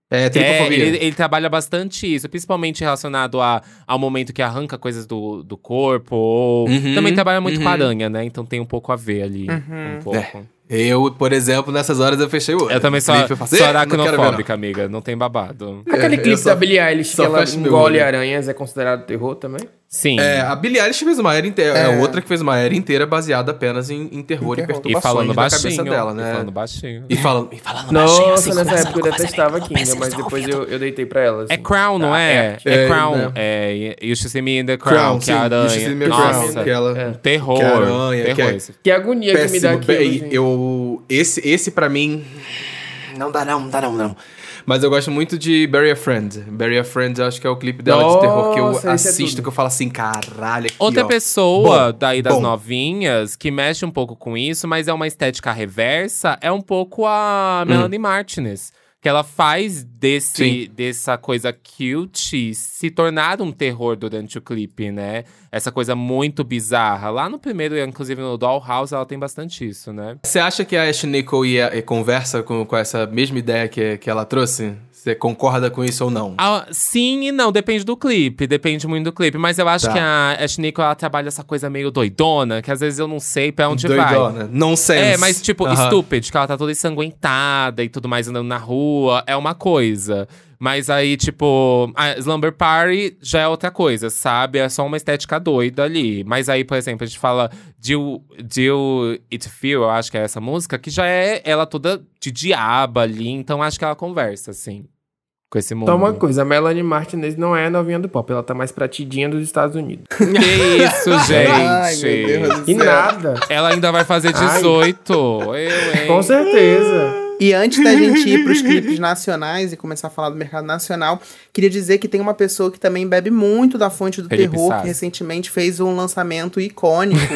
É, é ele, ele, trabalha bastante isso, principalmente relacionado a, ao momento que arranca coisas do, do corpo. Ou... Uhum, também trabalha muito uhum. com aranha, né? Então tem um pouco a ver ali. Uhum. Um pouco. É. Eu, por exemplo, nessas horas eu fechei o olho. Eu também sou, eu faço, sou aracnofóbica, amiga. Não tem babado. Aquele clipe só, da Billie Eilish que ela engole aranhas é considerado terror também? Sim. É, a Billie Eilish fez uma era inteira. É. é. outra que fez uma era inteira baseada apenas em, em terror, em terror. e perturbações e falando baixinho, cabeça dela, né? E falando baixinho. E falando, e falando Nossa, baixinho. Nossa, assim, nessa época eu detestava Kinga, mas depois eu, eu deitei pra ela. Assim. É Crown, não é? É, é, é Crown. Né? É, You Should See Me in the Crown, Crown que é a aranha. Nossa, que ela, é. terror. Que, aranha, terror. Que, é, que agonia péssimo, que me dá aquilo. Eu, esse, esse pra mim... Não dá não, não dá não, não. Mas eu gosto muito de Bury a Friend. Bury a Friend, acho que é o clipe dela Nossa, de terror que eu é assisto, é que eu falo assim, caralho, aqui, Outra ó. pessoa bom, daí das bom. novinhas que mexe um pouco com isso, mas é uma estética reversa, é um pouco a Melanie hum. Martinez que ela faz desse, dessa coisa cute se tornar um terror durante o clipe, né? Essa coisa muito bizarra. Lá no primeiro, inclusive no Dollhouse, ela tem bastante isso, né? Você acha que a Ashley Nicole ia, ia conversa com, com essa mesma ideia que, que ela trouxe? Você concorda com isso ou não? Ah, sim e não, depende do clipe, depende muito do clipe. Mas eu acho tá. que a Ashley Nicole, ela trabalha essa coisa meio doidona, que às vezes eu não sei pra onde doidona. vai. Não sei. É, mas tipo, uh -huh. stupid, que ela tá toda ensanguentada e tudo mais andando na rua, é uma coisa. Mas aí, tipo, a Slumber Party já é outra coisa, sabe? É só uma estética doida ali. Mas aí, por exemplo, a gente fala Jill It Feel, eu acho que é essa música, que já é ela toda de diaba ali. Então acho que ela conversa, assim com esse mundo. Só uma coisa, a Melanie Martinez não é a novinha do pop, ela tá mais pra tidinha dos Estados Unidos. [LAUGHS] que isso, gente! [LAUGHS] Ai, meu Deus e nada. Ela ainda vai fazer 18. Eu, hein? Com certeza. E antes da gente ir para os [LAUGHS] clipes nacionais e começar a falar do mercado nacional, queria dizer que tem uma pessoa que também bebe muito da fonte do Felipe terror, que recentemente fez um lançamento icônico,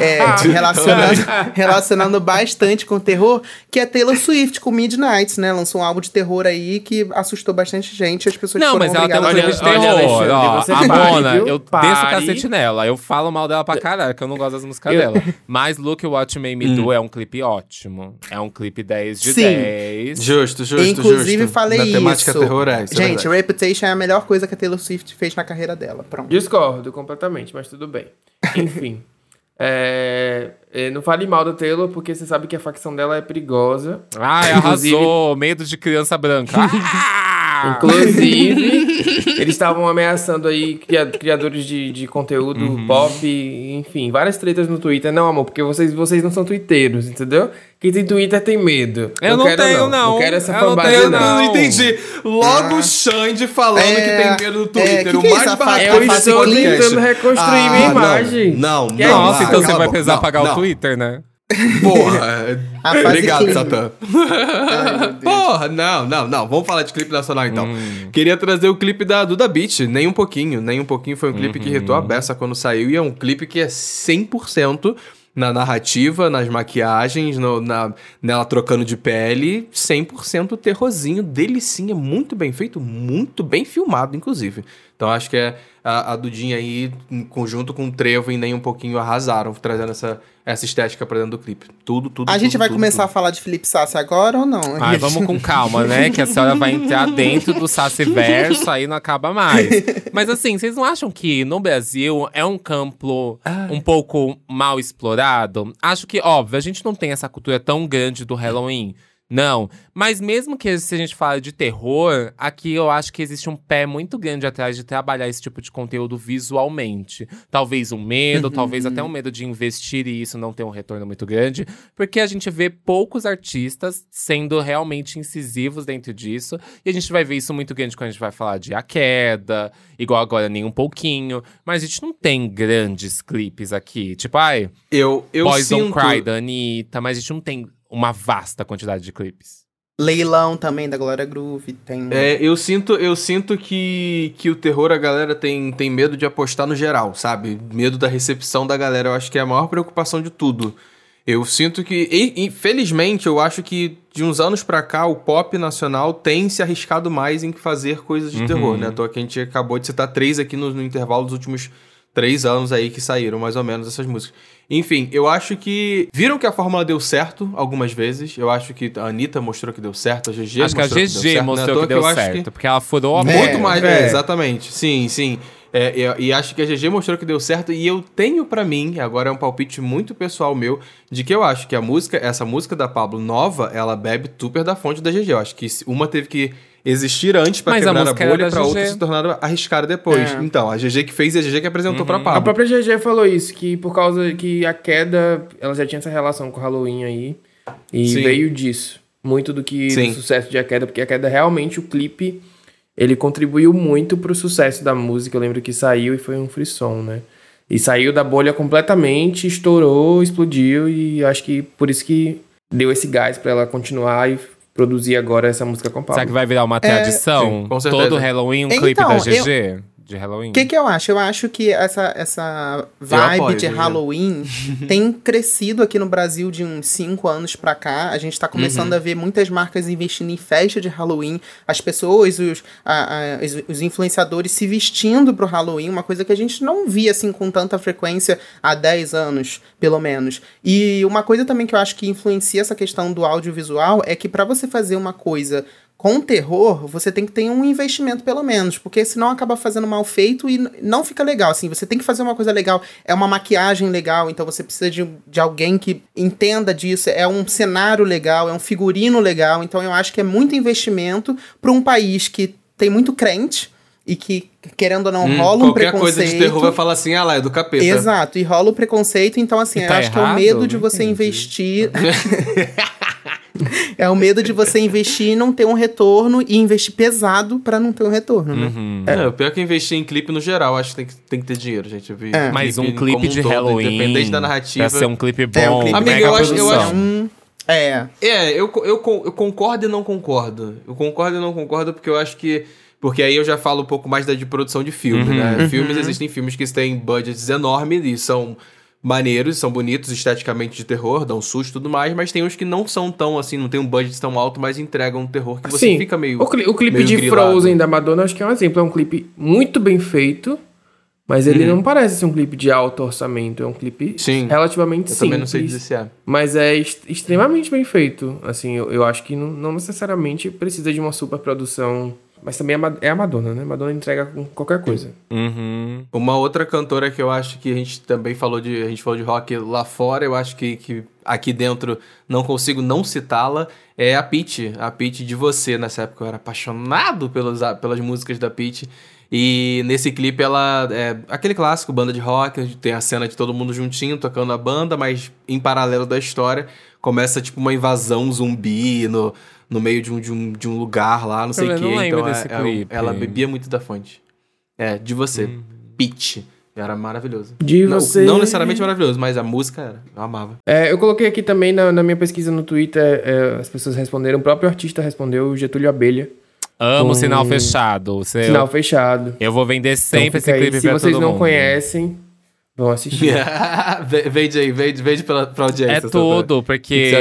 é, [LAUGHS] relacionando, [LAUGHS] relacionando bastante com o terror, que é Taylor Swift com Midnights, né? Lançou um álbum de terror aí que assustou bastante gente. As pessoas Não, mas ela tem um clipe de terror. Ó, a Mona, eu pare. desço o cacete nela. Eu falo mal dela pra caralho, que eu não gosto das músicas dela. Mas Look What You Made Me Do hum. é um clipe ótimo. É um clipe 10 de Sim. 10. Justo, justo, Inclusive, justo. falei Na isso. temática terror é, isso é Gente, é Reputation é a melhor coisa que a Taylor Swift fez na carreira dela. Pronto. Discordo completamente, mas tudo bem. Enfim. [LAUGHS] É, é, não fale mal da Taylor, porque você sabe que a facção dela é perigosa. Ai, arrasou! Medo de criança branca. [LAUGHS] Inclusive, [LAUGHS] eles estavam ameaçando aí criadores de, de conteúdo uhum. pop, enfim, várias tretas no Twitter. Não, amor, porque vocês, vocês não são twitteiros, entendeu? Quem tem Twitter tem medo. Eu não, não tenho, não. não. Não quero essa fanbase, não. não. não entendi. Logo o ah. Xande falando é, que tem medo do Twitter. É, que o mais é barato. Eu estou tentando reconstruir ah, minha imagem. Não, não. É Nossa, então você vai precisar pagar o Twitter, né? Porra, obrigado, Satã. Porra, não, não, não. Vamos falar de clipe nacional então. Hum. Queria trazer o clipe da Duda Beat, nem um pouquinho, nem um pouquinho. Foi um clipe uhum. que retou a beça quando saiu e é um clipe que é 100% na narrativa, nas maquiagens, no, na, nela trocando de pele, 100% terrorzinho, delicinha, muito bem feito, muito bem filmado, inclusive. Então acho que é a, a Dudinha aí, em conjunto com o Trevo e nem um pouquinho arrasaram, trazendo essa, essa estética pra dentro do clipe. Tudo, tudo. A tudo, gente vai tudo, começar tudo. a falar de Felipe Sassi agora ou não? Ai, vamos com calma, né? Que a senhora vai entrar dentro do Sassi verso, aí não acaba mais. Mas assim, vocês não acham que no Brasil é um campo um pouco mal explorado? Acho que, óbvio, a gente não tem essa cultura tão grande do Halloween. Não, mas mesmo que se a gente fala de terror, aqui eu acho que existe um pé muito grande atrás de trabalhar esse tipo de conteúdo visualmente. Talvez um medo, uhum. talvez até um medo de investir e isso não ter um retorno muito grande, porque a gente vê poucos artistas sendo realmente incisivos dentro disso, e a gente vai ver isso muito grande quando a gente vai falar de A Queda, igual agora nem um pouquinho, mas a gente não tem grandes clipes aqui, tipo, ai, eu, eu Boys sinto... Don't Cry da Anitta, mas a gente não tem uma vasta quantidade de clipes. Leilão também da Glória Groove tem. É, eu sinto, eu sinto que, que o terror a galera tem, tem medo de apostar no geral, sabe? Medo da recepção da galera. Eu acho que é a maior preocupação de tudo. Eu sinto que, infelizmente, eu acho que de uns anos para cá o pop nacional tem se arriscado mais em fazer coisas de uhum. terror, né? Tô que a gente acabou de citar três aqui no, no intervalo dos últimos três anos aí que saíram mais ou menos essas músicas. Enfim, eu acho que viram que a fórmula deu certo algumas vezes. Eu acho que a Anitta mostrou que deu certo, a GG acho mostrou que, a GG que deu certo. Mostrou né? que deu certo, que... porque ela furou a Muito mais, é. É, exatamente. Sim, sim. É, e, e, acho que a GG mostrou que deu certo. E eu tenho para mim, agora é um palpite muito pessoal meu, de que eu acho que a música, essa música da Pablo nova, ela bebe super da fonte da GG. Eu acho que uma teve que existir antes para quebrar a, a bolha para outra se tornar arriscada depois. É. Então, a GG que fez e a GG que apresentou uhum. pra Pablo. A própria GG falou isso, que por causa que a queda, ela já tinha essa relação com o Halloween aí. E Sim. veio disso. Muito do que Sim. do sucesso de A Queda, porque A Queda realmente, o clipe, ele contribuiu muito pro sucesso da música. Eu lembro que saiu e foi um frisson, né? E saiu da bolha completamente, estourou, explodiu e acho que por isso que deu esse gás para ela continuar e produzir agora essa música com Pablo. Será que vai virar uma tradição? É, sim, Todo Halloween um então, clipe da GG? Eu de Halloween. O que, que eu acho? Eu acho que essa, essa vibe apoio, de Halloween [LAUGHS] tem crescido aqui no Brasil de uns 5 anos pra cá. A gente tá começando uhum. a ver muitas marcas investindo em festa de Halloween. As pessoas, os, a, a, os, os, influenciadores se vestindo pro Halloween, uma coisa que a gente não via assim com tanta frequência há 10 anos, pelo menos. E uma coisa também que eu acho que influencia essa questão do audiovisual é que para você fazer uma coisa com terror, você tem que ter um investimento pelo menos, porque senão acaba fazendo mal feito e não fica legal. Assim, você tem que fazer uma coisa legal, é uma maquiagem legal, então você precisa de, de alguém que entenda disso, é um cenário legal, é um figurino legal. Então eu acho que é muito investimento para um país que tem muito crente e que, querendo ou não, hum, rola um preconceito. Qualquer coisa de terror vai falar assim, ah lá, é do capeta. Exato, e rola o preconceito, então assim, eu tá acho errado? que é o medo de você Entendi. investir. [LAUGHS] [LAUGHS] é o medo de você investir e não ter um retorno e investir pesado para não ter um retorno, né? Uhum. É. é, o pior é que investir em clipe no geral, acho que tem que, tem que ter dinheiro, gente. Eu vi é. Mas um clipe de um todo, Halloween. Independente da narrativa. Pra ser um clipe bom, é, um clipe Amigo, eu acho, eu acho, é. É, eu, eu, eu concordo e não concordo. Eu concordo e não concordo porque eu acho que. Porque aí eu já falo um pouco mais da de produção de filme, uhum. né? Filmes, uhum. existem filmes que têm budgets enormes e são maneiros, são bonitos esteticamente de terror, dão susto e tudo mais, mas tem uns que não são tão assim, não tem um budget tão alto, mas entregam um terror que você Sim. fica meio. O, cli o clipe meio de grilado. Frozen da Madonna, acho que é um exemplo. É um clipe muito bem feito, mas ele uhum. não parece ser um clipe de alto orçamento. É um clipe Sim. relativamente eu simples. Também não sei dizer se é. Mas é extremamente bem feito. Assim, eu, eu acho que não, não necessariamente precisa de uma super produção mas também é a Madonna, né? Madonna entrega com qualquer coisa. Uhum. Uma outra cantora que eu acho que a gente também falou de. A gente falou de rock lá fora, eu acho que, que aqui dentro não consigo não citá-la. É a Pete. A Pete de você. Nessa época eu era apaixonado pelas, pelas músicas da Pete. E nesse clipe ela é aquele clássico, banda de rock, tem a cena de todo mundo juntinho tocando a banda, mas em paralelo da história começa tipo uma invasão zumbi no, no meio de um, de um, de um lugar lá, não sei o quê. Então é, é, ela bebia muito da fonte. É, de você. Hum. Pitch. Era maravilhoso. De não, você. Não necessariamente maravilhoso, mas a música era. Eu amava. É, eu coloquei aqui também na, na minha pesquisa no Twitter, é, as pessoas responderam, o próprio artista respondeu, o Getúlio Abelha. Amo com... sinal fechado. Sinal fechado. Eu vou vender sempre então, esse clipe aí. Se vocês não mundo. conhecem, Vão assistir. [LAUGHS] vende aí, vende, vende pela, pra audiência. É tudo, porque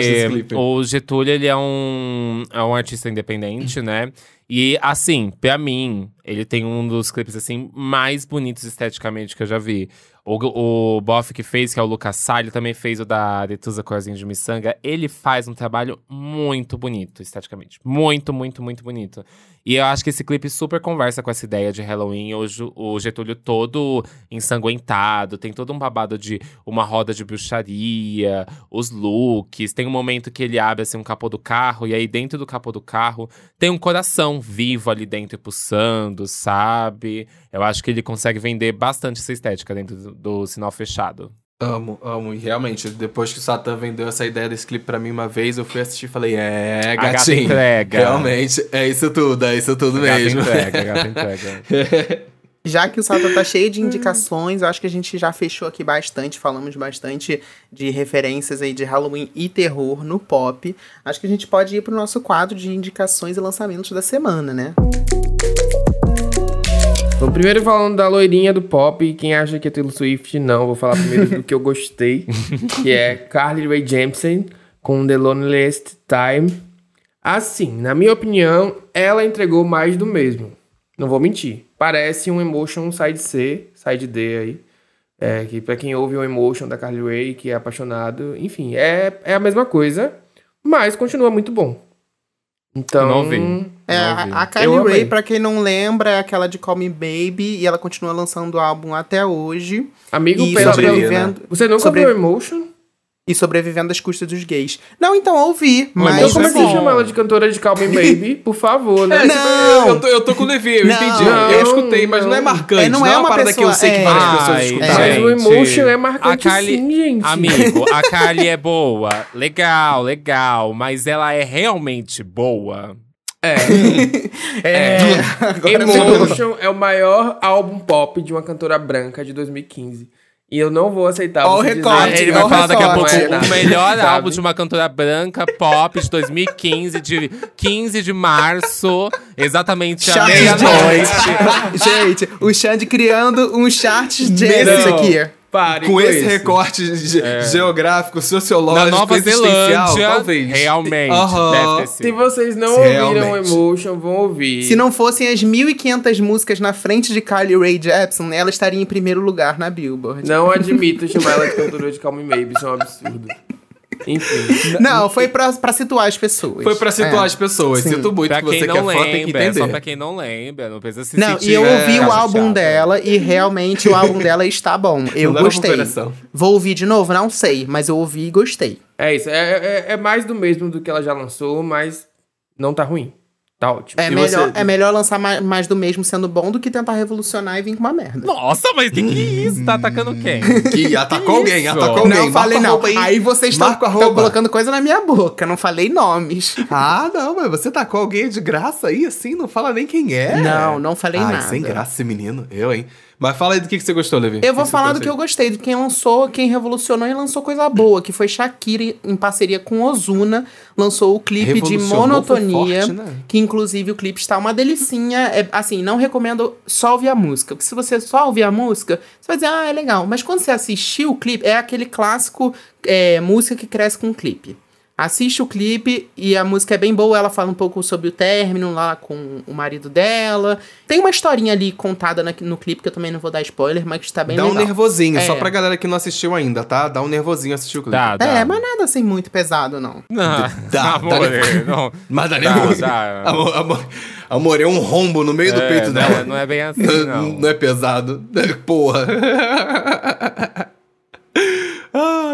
o Getúlio, ele é um, é um artista independente, né? E, assim, pra mim, ele tem um dos clipes, assim, mais bonitos esteticamente que eu já vi. O, o Boff que fez, que é o Lucas Salles, também fez o da Detusa Corzinho de Missanga. Ele faz um trabalho muito bonito, esteticamente. Muito, muito, muito bonito. E eu acho que esse clipe super conversa com essa ideia de Halloween. Hoje o Getúlio todo ensanguentado, tem todo um babado de uma roda de bruxaria, os looks. Tem um momento que ele abre assim um capô do carro, e aí dentro do capô do carro tem um coração vivo ali dentro pulsando, sabe? Eu acho que ele consegue vender bastante essa estética dentro do, do sinal fechado. Amo, amo. E realmente, depois que o Satã vendeu essa ideia desse clipe pra mim uma vez, eu fui assistir e falei, é, gatinho. entrega. Realmente, é isso tudo, é isso tudo a mesmo. Gata entrega, [LAUGHS] gata entrega. Já que o Satã tá cheio de indicações, eu acho que a gente já fechou aqui bastante, falamos bastante de referências aí de Halloween e terror no pop. Acho que a gente pode ir pro nosso quadro de indicações e lançamentos da semana, né? Música Bom, primeiro falando da loirinha do pop, quem acha que é Taylor Swift, não. Vou falar primeiro do que eu gostei, [LAUGHS] que é Carly Rae Jepsen com The Loneliest Time. Assim, na minha opinião, ela entregou mais do mesmo. Não vou mentir. Parece um Emotion Side C, Side D aí. É, que pra quem ouve o Emotion da Carly Rae, que é apaixonado, enfim, é, é a mesma coisa, mas continua muito bom. Então. Não ouvi. É, a, a Kylie Ray, pra quem não lembra, é aquela de Call Me Baby e ela continua lançando o álbum até hoje. Amigo, e sobrevivendo. Né? Você nunca sobre... viu Emotion? E sobrevivendo às custas dos gays. Não, então ouvi. Mas, então como é que você chama ela de cantora de Call Me [LAUGHS] Baby? Por favor, né? É, tipo, não. Eu, tô, eu tô com o Levi, eu não, entendi. Não, eu escutei, mas não é marcante. É, não, não é, é uma, parada pessoa, que eu sei é, que várias ai, pessoas escutaram. Mas o Emotion é marcante a Kylie, sim, gente. Amigo, a [LAUGHS] Kylie é boa. Legal, legal. Mas ela é realmente boa? [LAUGHS] É. é. é. Emotion é o maior álbum pop de uma cantora branca de 2015. E eu não vou aceitar. Ó, o recorte. Ele vai falar daqui a pouco é, o melhor álbum de uma cantora branca pop de 2015, de 15 de março, exatamente à meia-noite. [LAUGHS] Gente, o Xande criando um chart desse aqui. Pare com, com esse isso. recorte ge é. geográfico, sociológico, Na Nova Zelândia, talvez. Realmente, uhum. deve ter sido. Se vocês não Se ouviram realmente. Emotion, vão ouvir. Se não fossem as 1.500 músicas na frente de Carly Rae Jepsen, ela estaria em primeiro lugar na Billboard. Não admito chamar ela de cantora de Calm Me Maybe, isso é um absurdo. Enfim. [LAUGHS] Não, foi pra, pra situar as pessoas. Foi pra situar é. as pessoas. Sim. Sinto muito pra que você é fã tem que entender. Só pra quem não lembra, não precisa se Não, e eu ouvi é, o álbum dela e realmente o álbum dela está bom. [LAUGHS] Eu gostei. Vou ouvir de novo? Não sei, mas eu ouvi e gostei. É isso, é, é, é mais do mesmo do que ela já lançou, mas não tá ruim. Tá ótimo. É, melhor, você... é melhor lançar mais, mais, do mesmo sendo bom do que tentar revolucionar e vir com uma merda. Nossa, mas que que é isso? Tá atacando quem? [LAUGHS] Que atacou alguém, atacou alguém. Não, falei não. Aí, aí vocês estão colocando coisa na minha boca, não falei nomes. [LAUGHS] Ah, não, mas você tacou alguém de graça aí, assim, não fala nem quem é. Não, não falei Ai, nada. sem graça esse menino. Eu, hein? Mas fala aí do que, que você gostou, Levi. Eu vou falar do que eu gostei, de quem lançou, quem revolucionou e lançou coisa boa, que foi Shakira em parceria com Ozuna, lançou o clipe de Monotonia, forte, né? que inclusive o clipe está uma delicinha. É, assim, não recomendo só ouvir a música, porque se você só ouvir a música, você vai dizer, ah, é legal. Mas quando você assistir o clipe, é aquele clássico é, música que cresce com o clipe. Assiste o clipe e a música é bem boa. Ela fala um pouco sobre o término lá com o marido dela. Tem uma historinha ali contada no clipe que eu também não vou dar spoiler, mas que está bem dá legal. Dá um nervosinho, é. só pra galera que não assistiu ainda, tá? Dá um nervosinho assistir o clipe. Dá, dá. É, mas nada assim muito pesado, não. Não, dá, [LAUGHS] amor, dá, não. Mas dá, nervoso. Dá, amor, amor, amor, é um rombo no meio é, do peito não, dela. Não é bem assim, [LAUGHS] não. Não, não é pesado. [LAUGHS] Porra.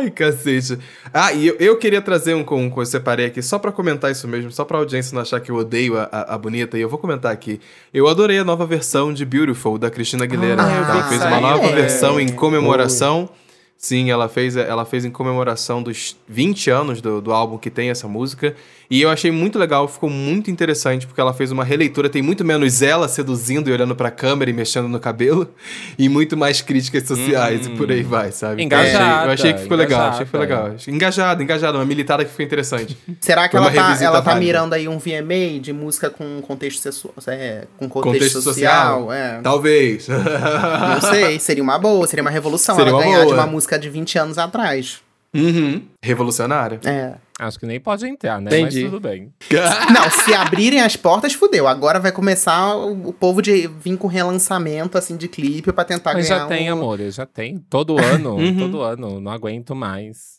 Ai, cacete. Ah, e eu, eu queria trazer um com que eu separei aqui, só para comentar isso mesmo, só pra audiência não achar que eu odeio a, a, a, bonita, e eu vou comentar aqui. Eu adorei a nova versão de Beautiful, da Cristina Aguilera. Ah, ela fez uma nova é. versão em comemoração. Sim, ela fez, ela fez em comemoração dos 20 anos do, do álbum que tem essa música. E eu achei muito legal, ficou muito interessante, porque ela fez uma releitura. Tem muito menos ela seduzindo e olhando pra câmera e mexendo no cabelo, [LAUGHS] e muito mais críticas sociais hum, e por aí vai, sabe? Engajada. eu achei que ficou legal, achei que foi legal. Engajada, engajada, uma militada que ficou interessante. Será que ela tá, ela tá mirando aí um VMA de música com contexto sexual? É, com contexto, contexto social? social? É. Talvez. Não sei, [LAUGHS] seria uma boa, seria uma revolução seria ela uma ganhar boa. de uma música música de 20 anos atrás. Uhum. Revolucionária. É. Acho que nem pode entrar, né? Entendi. Mas tudo bem. [LAUGHS] Não, se abrirem as portas, fudeu. Agora vai começar o, povo de vir com relançamento, assim, de clipe pra tentar Mas ganhar já tem, um... amor. Já tem. Todo ano. uhum. Todo ano. Não aguento mais.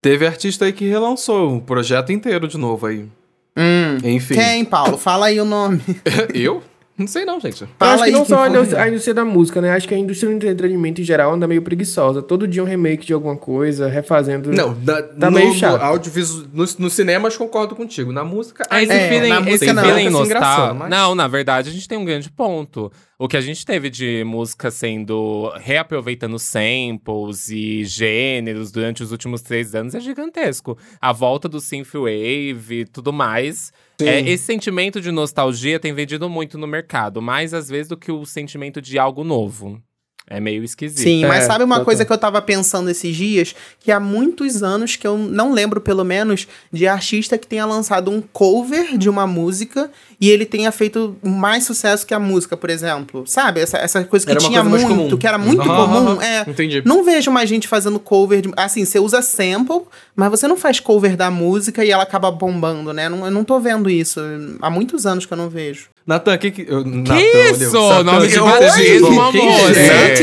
Teve artista aí que relançou o projeto inteiro de novo aí. Hum. Enfim. Quem, Paulo? Fala aí o nome. [LAUGHS] Eu? Não sei não, gente. Fala acho que não só a indústria, a indústria da música, né? Acho que a indústria do entretenimento em geral anda meio preguiçosa. Todo dia um remake de alguma coisa, refazendo. Não, da, tá no, meio chato. No, audiovisual, no, no cinema, acho concordo contigo. Na música, é, esse é, feeling, na música esse não. feeling nostal... mas... Não, na verdade, a gente tem um grande ponto. O que a gente teve de música sendo reaproveitando samples e gêneros durante os últimos três anos é gigantesco. A volta do synthwave e tudo mais é, esse sentimento de nostalgia tem vendido muito no mercado, mais às vezes do que o sentimento de algo novo. É meio esquisito. Sim, mas é, sabe uma coisa que eu tava pensando esses dias? Que há muitos anos que eu não lembro, pelo menos, de artista que tenha lançado um cover de uma música e ele tenha feito mais sucesso que a música, por exemplo. Sabe? Essa, essa coisa que tinha muito, que era muito comum. É, Entendi. Não vejo mais gente fazendo cover. De, assim, você usa sample, mas você não faz cover da música e ela acaba bombando, né? Não, eu não tô vendo isso. Há muitos anos que eu não vejo. Natan, que que. Eu, que Natan, isso? Nome de batismo, amor. É.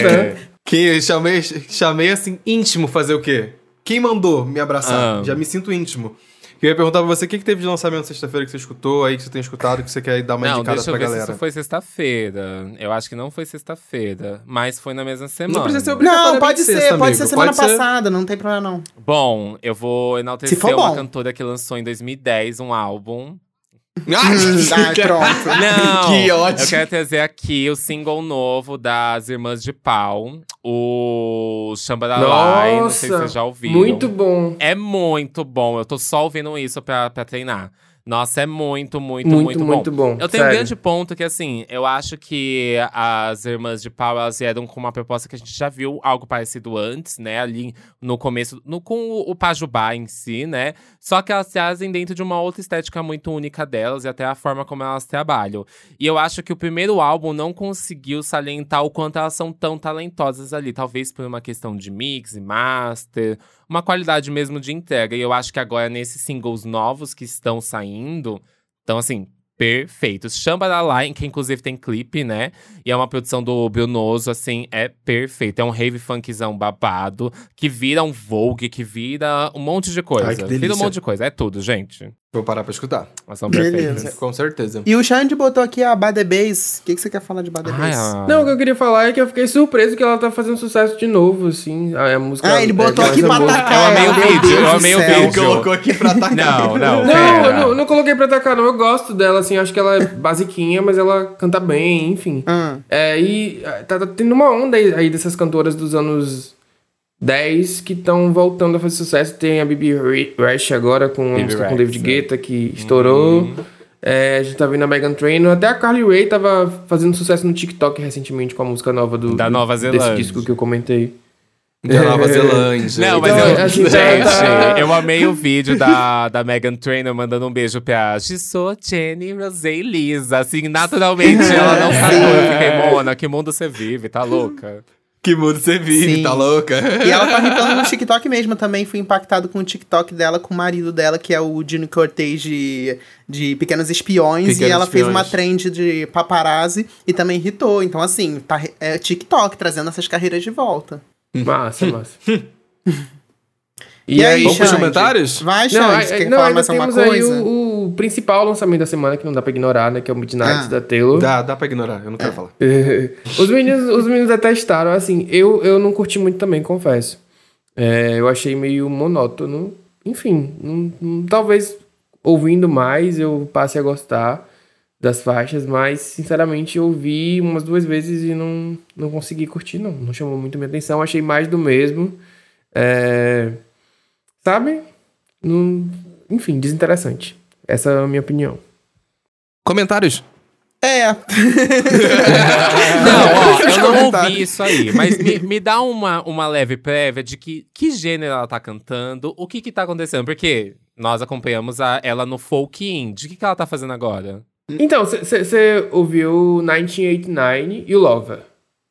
Que chamei, chamei assim, íntimo fazer o quê? Quem mandou me abraçar? Ah. Já me sinto íntimo. Eu ia perguntar pra você o que, que teve de lançamento sexta-feira que você escutou aí, que você tem escutado, que você quer dar uma não, indicada deixa eu pra ver galera. Se isso foi sexta-feira. Eu acho que não foi sexta-feira, mas foi na mesma semana. Não precisa ser Não, pode ser, sexta, pode ser semana pode passada, ser... não tem problema não. Bom, eu vou enaltecer uma cantora que lançou em 2010 um álbum ah, [LAUGHS] [LAUGHS] pronto. Não, que ótimo. Eu quero trazer aqui o single novo das Irmãs de Pau, o Chambaralai, não sei se vocês já ouviram. Muito bom. É muito bom, eu tô só ouvindo isso pra, pra treinar. Nossa, é muito, muito, muito, muito bom. Muito bom. Eu tenho Sério. um grande ponto que, assim, eu acho que as Irmãs de Pau, elas vieram com uma proposta que a gente já viu algo parecido antes, né? Ali no começo, no, com o, o Pajubá em si, né? Só que elas trazem dentro de uma outra estética muito única delas e até a forma como elas trabalham. E eu acho que o primeiro álbum não conseguiu salientar o quanto elas são tão talentosas ali. Talvez por uma questão de mix e master, uma qualidade mesmo de entrega. E eu acho que agora, nesses singles novos que estão saindo, então assim, perfeitos. Chamba da Line, que inclusive tem clipe, né? E é uma produção do Brunoso, assim, é perfeito. É um rave funkzão babado, que vira um Vogue, que vira um monte de coisa. Ai, vira um monte de coisa. É tudo, gente. Vou parar pra escutar. Elas são perfeitas. Com certeza. E o Xande botou aqui a Bad Bass. O que, que você quer falar de Bad Bass? Ah, Não, o que eu queria falar é que eu fiquei surpreso que ela tá fazendo sucesso de novo, assim. A, a música. Ah, ele botou é, aqui pra atacar. Eu amei o vídeo, eu amei o vídeo. Ele colocou aqui pra atacar. Não, não. Não, eu não, não coloquei pra atacar, não. Eu gosto dela, assim. Acho que ela é [LAUGHS] basiquinha, mas ela canta bem, enfim. Hum. É, e tá, tá tendo uma onda aí dessas cantoras dos anos 10 que estão voltando a fazer sucesso. Tem a Bibi Rash agora com a música com David Guetta, que estourou. Uhum. É, a gente tá vendo a Megan Trainor. Até a Carly Rae tava fazendo sucesso no TikTok recentemente com a música nova do, da Nova Zelândia. desse disco que eu comentei. Da Nova Zelândia. Não, mas então, eu, gente, tá... eu amei o vídeo da, da Megan Trainor mandando um beijo pra Gisô, Jenny, Rosé e Lisa. Assim, naturalmente ela não [LAUGHS] sacou. Eu fiquei, Mona, que mundo você vive? Tá louca? Que mundo você vive, Sim. tá louca? E ela tá [LAUGHS] hitando no TikTok mesmo também. Fui impactado com o TikTok dela, com o marido dela, que é o Jimmy Cortez de, de Pequenos Espiões. Pequenos e ela Espiões. fez uma trend de paparazzi e também hitou. Então, assim, tá, é TikTok trazendo essas carreiras de volta. Massa, [LAUGHS] massa. [LAUGHS] E, e aí, vamos pros comentários? Vai, Xande, não, quer não, falar mais alguma coisa? aí o, o, principal lançamento da semana, que não dá pra ignorar, né? Que é o Midnight ah. da Taylor. Dá, dá pra ignorar, eu não quero é. falar. os, meninos, os meninos até estaram, assim, eu, eu não curti muito também, confesso. É, eu achei meio monótono. Enfim, não, não, talvez ouvindo mais eu passe a gostar das faixas, mas sinceramente eu ouvi umas duas vezes e não, não consegui curtir, não. Não chamou muito minha atenção, achei mais do mesmo. É Sabe? Não... Enfim, desinteressante. Essa é a minha opinião. Comentários? É. [LAUGHS] não, ó, eu não ouvi isso aí, mas me, me dá uma, uma leve prévia de que, que gênero ela tá cantando, o que que tá acontecendo, porque nós acompanhamos a, ela no folk indie, o que que ela tá fazendo agora? Então, você ouviu 1989 e o Lover?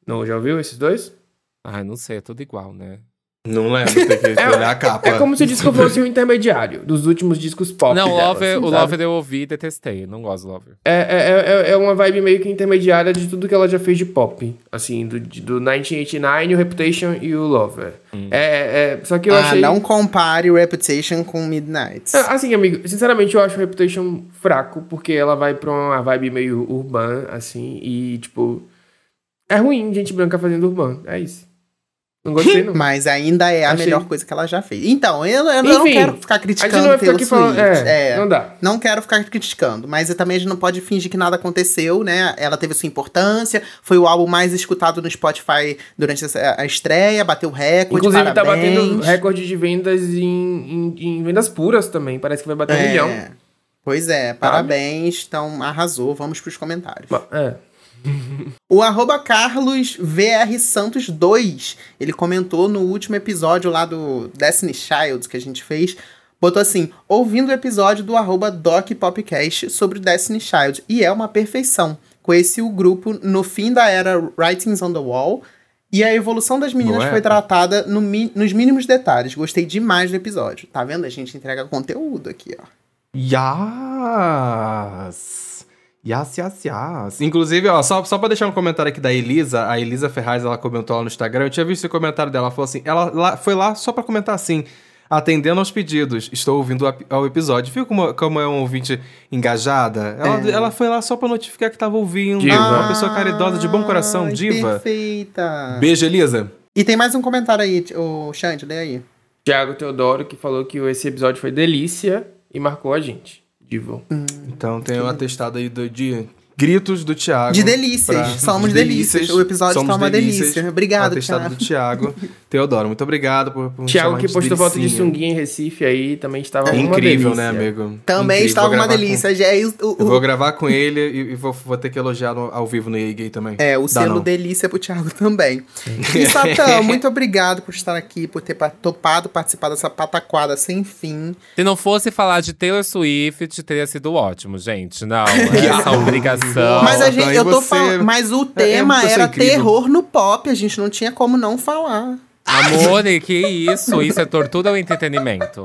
Não, já ouviu esses dois? Ah, não sei, é tudo igual, né? Não lembro, tem que é, olhar a capa. É como se o disco [LAUGHS] fosse um intermediário dos últimos discos pop. Não, dela, Lover, assim, o Lover eu ouvi e detestei. Não gosto do Lover. É, é, é, é, uma vibe meio que intermediária de tudo que ela já fez de pop. Assim, do, do 1989, o Reputation e o Lover. Hum. É, é, só que eu ah, achei. Não compare o Reputation com Midnight. É, assim, amigo, sinceramente eu acho o Reputation fraco, porque ela vai pra uma vibe meio urbana, assim, e tipo. É ruim gente branca fazendo urbano. É isso. Não gostei, não. Mas ainda é a Achei... melhor coisa que ela já fez. Então, eu, eu Enfim, não quero ficar criticando não Taylor Swift. Falando, é, é, não dá. Não quero ficar criticando. Mas também a gente não pode fingir que nada aconteceu, né? Ela teve sua importância. Foi o álbum mais escutado no Spotify durante a estreia. Bateu recorde, Inclusive, parabéns. tá batendo recorde de vendas em, em, em, vendas puras também. Parece que vai bater é. um milhão. Pois é, parabéns. Então, arrasou. Vamos pros comentários. É. o arroba Carlos VR Santos 2, ele comentou no último episódio lá do Destiny Child que a gente fez, botou assim, ouvindo o episódio do arroba Doc Popcast sobre Destiny Child, e é uma perfeição. Conheci o grupo no fim da era Writings on the Wall, e a evolução das meninas foi tratada no mi nos mínimos detalhes. Gostei demais do episódio. Tá vendo? A gente entrega conteúdo aqui, ó. Yes! Yes, yes, yes. Inclusive, ó, só, só pra deixar um comentário aqui da Elisa, a Elisa Ferraz, ela comentou lá no Instagram, eu tinha visto esse comentário dela, ela falou assim, ela lá, foi lá só pra comentar assim, atendendo aos pedidos, estou ouvindo ao episódio. Viu como, como é um ouvinte engajada? Ela, é. ela foi lá só pra notificar que tava ouvindo. Diva. Uma pessoa caridosa, de bom coração, diva. Perfeita. Beijo, Elisa. E tem mais um comentário aí, o Xande, lê aí. Tiago Teodoro, que falou que esse episódio foi delícia e marcou a gente. Divo. Hum. Então tem um atestado aí do, de gritos do Thiago. De delícias. Pra... Somos de delícias. delícias. O episódio está uma delícia. Obrigado, Thiago. do Thiago. [LAUGHS] Teodoro, muito obrigado por, por Thiago que postou foto de sunguinha em Recife aí, também estava é uma incrível, né, amigo? Também incrível. estava uma delícia. Com... Já é o, o... Eu vou gravar com ele e, e vou, vou, ter que elogiar no, ao vivo no EA Gay também. É, o Dá selo não. delícia pro Thiago [LAUGHS] também. [LAUGHS] E Satã, muito obrigado por estar aqui, por ter topado participar dessa pataquada sem fim. Se não fosse falar de Taylor Swift, teria sido ótimo, gente. Não, essa obrigação. Mas a gente, eu tô você... falando, mas o é, é tema é, era incrível. terror no pop, a gente não tinha como não falar. Amor, que isso? Isso é tortura ou entretenimento?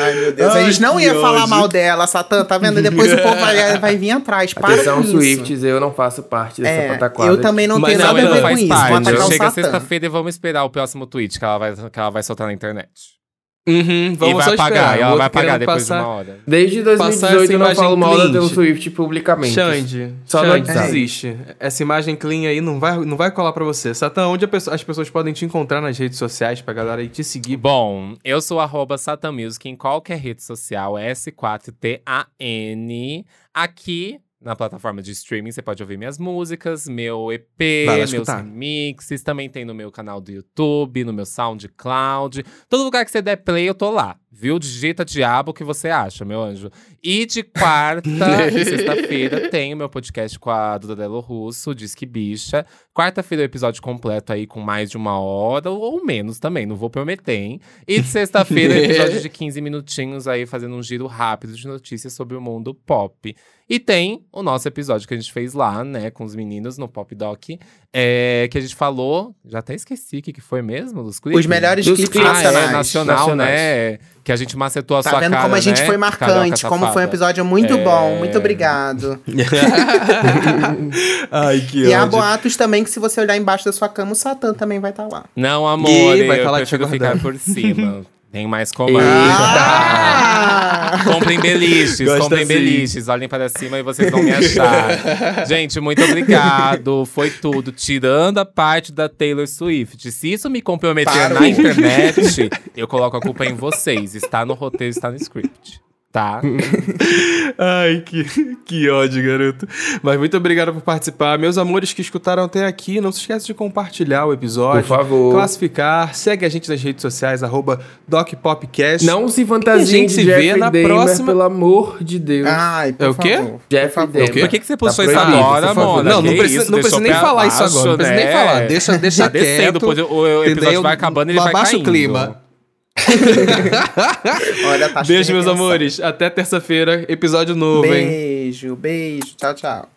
Ai, meu Deus. Ai, a gente não ia falar mal dela, Satã, tá vendo? Depois o povo vai, vai vir atrás. Para Atenção, com Swifts, eu não faço parte dessa é, pataquada. Eu também não tenho nada a ver com isso. Parte. Chega sexta-feira e vamos esperar o próximo tweet que ela vai, que ela vai soltar na internet. Uhum, vamos e vai pagar, ela vai pagar depois passar, de uma hora. Desde 2018 eu não falo mal da Taylor Swift publicamente. Xande, só Xande, não desiste. Essa imagem clean aí não vai, não vai colar pra você. Satã, onde pessoa, as pessoas podem te encontrar nas redes sociais pra galera aí te seguir? Bom, eu sou arroba Music em qualquer rede social, S4TAN. Aqui na plataforma de streaming, você pode ouvir minhas músicas, meu EP, meus remixes. Também tem no meu canal do YouTube, no meu SoundCloud. Todo lugar que você der play, eu tô lá. Viu? Digita diabo o que você acha, meu anjo. E de quarta [LAUGHS] e sexta-feira tem o meu podcast com a Duda Delo Russo, Disque Bicha. Quarta-feira o episódio completo aí com mais de uma hora, ou menos também, não vou prometer, hein? E de sexta-feira [LAUGHS] episódio de 15 minutinhos aí, fazendo um giro rápido de notícias sobre o mundo pop. E tem o nosso episódio que a gente fez lá, né, com os meninos no Pop Doc, é, que a gente falou, já até esqueci o que, que foi mesmo, dos clipes. Os melhores clipes ah, nacionais. É, nacional, nacionais. né? Que a gente macetou a tá sua vendo cara, como a gente né? foi marcante, como foi um episódio muito é... bom. Muito obrigado. [LAUGHS] [LAUGHS] Ai, que E há boatos também que se você olhar embaixo da sua cama, o Satã também vai estar tá lá. Não, amor, vai eu prefiro ficar por cima. [LAUGHS] Tem mais comando. Ah! comprem beliches, Gosta comprem assim. beliches. Olhem para cima e vocês vão me achar. [LAUGHS] Gente, muito obrigado. Foi tudo. Tirando a parte da Taylor Swift. Se isso me comprometer Parou. na internet, eu coloco a culpa em vocês. Está no roteiro, está no script tá? [LAUGHS] Ai, que, que ódio, garoto. Mas muito obrigado por participar. Meus amores que escutaram até aqui, não se esqueça de compartilhar o episódio. Por favor. Classificar. Segue a gente nas redes sociais, arroba DocPopcast. Não se fantasia a gente se vê na Damer, próxima... pelo amor de Deus. Ai, por é o quê? Favor. Jeff Por, por que, que você postou tá isso agora, mano? Não, não precisa, isso? não precisa nem falar isso agora. Não precisa nem né? falar. Deixa, deixa [LAUGHS] tá quieto. Depois o, o episódio vai acabando e ele vai caindo. o clima. [LAUGHS] Olha, tá Beijo, meus amores. Até terça-feira, episódio novo, beijo, hein? Beijo, beijo. Tchau, tchau.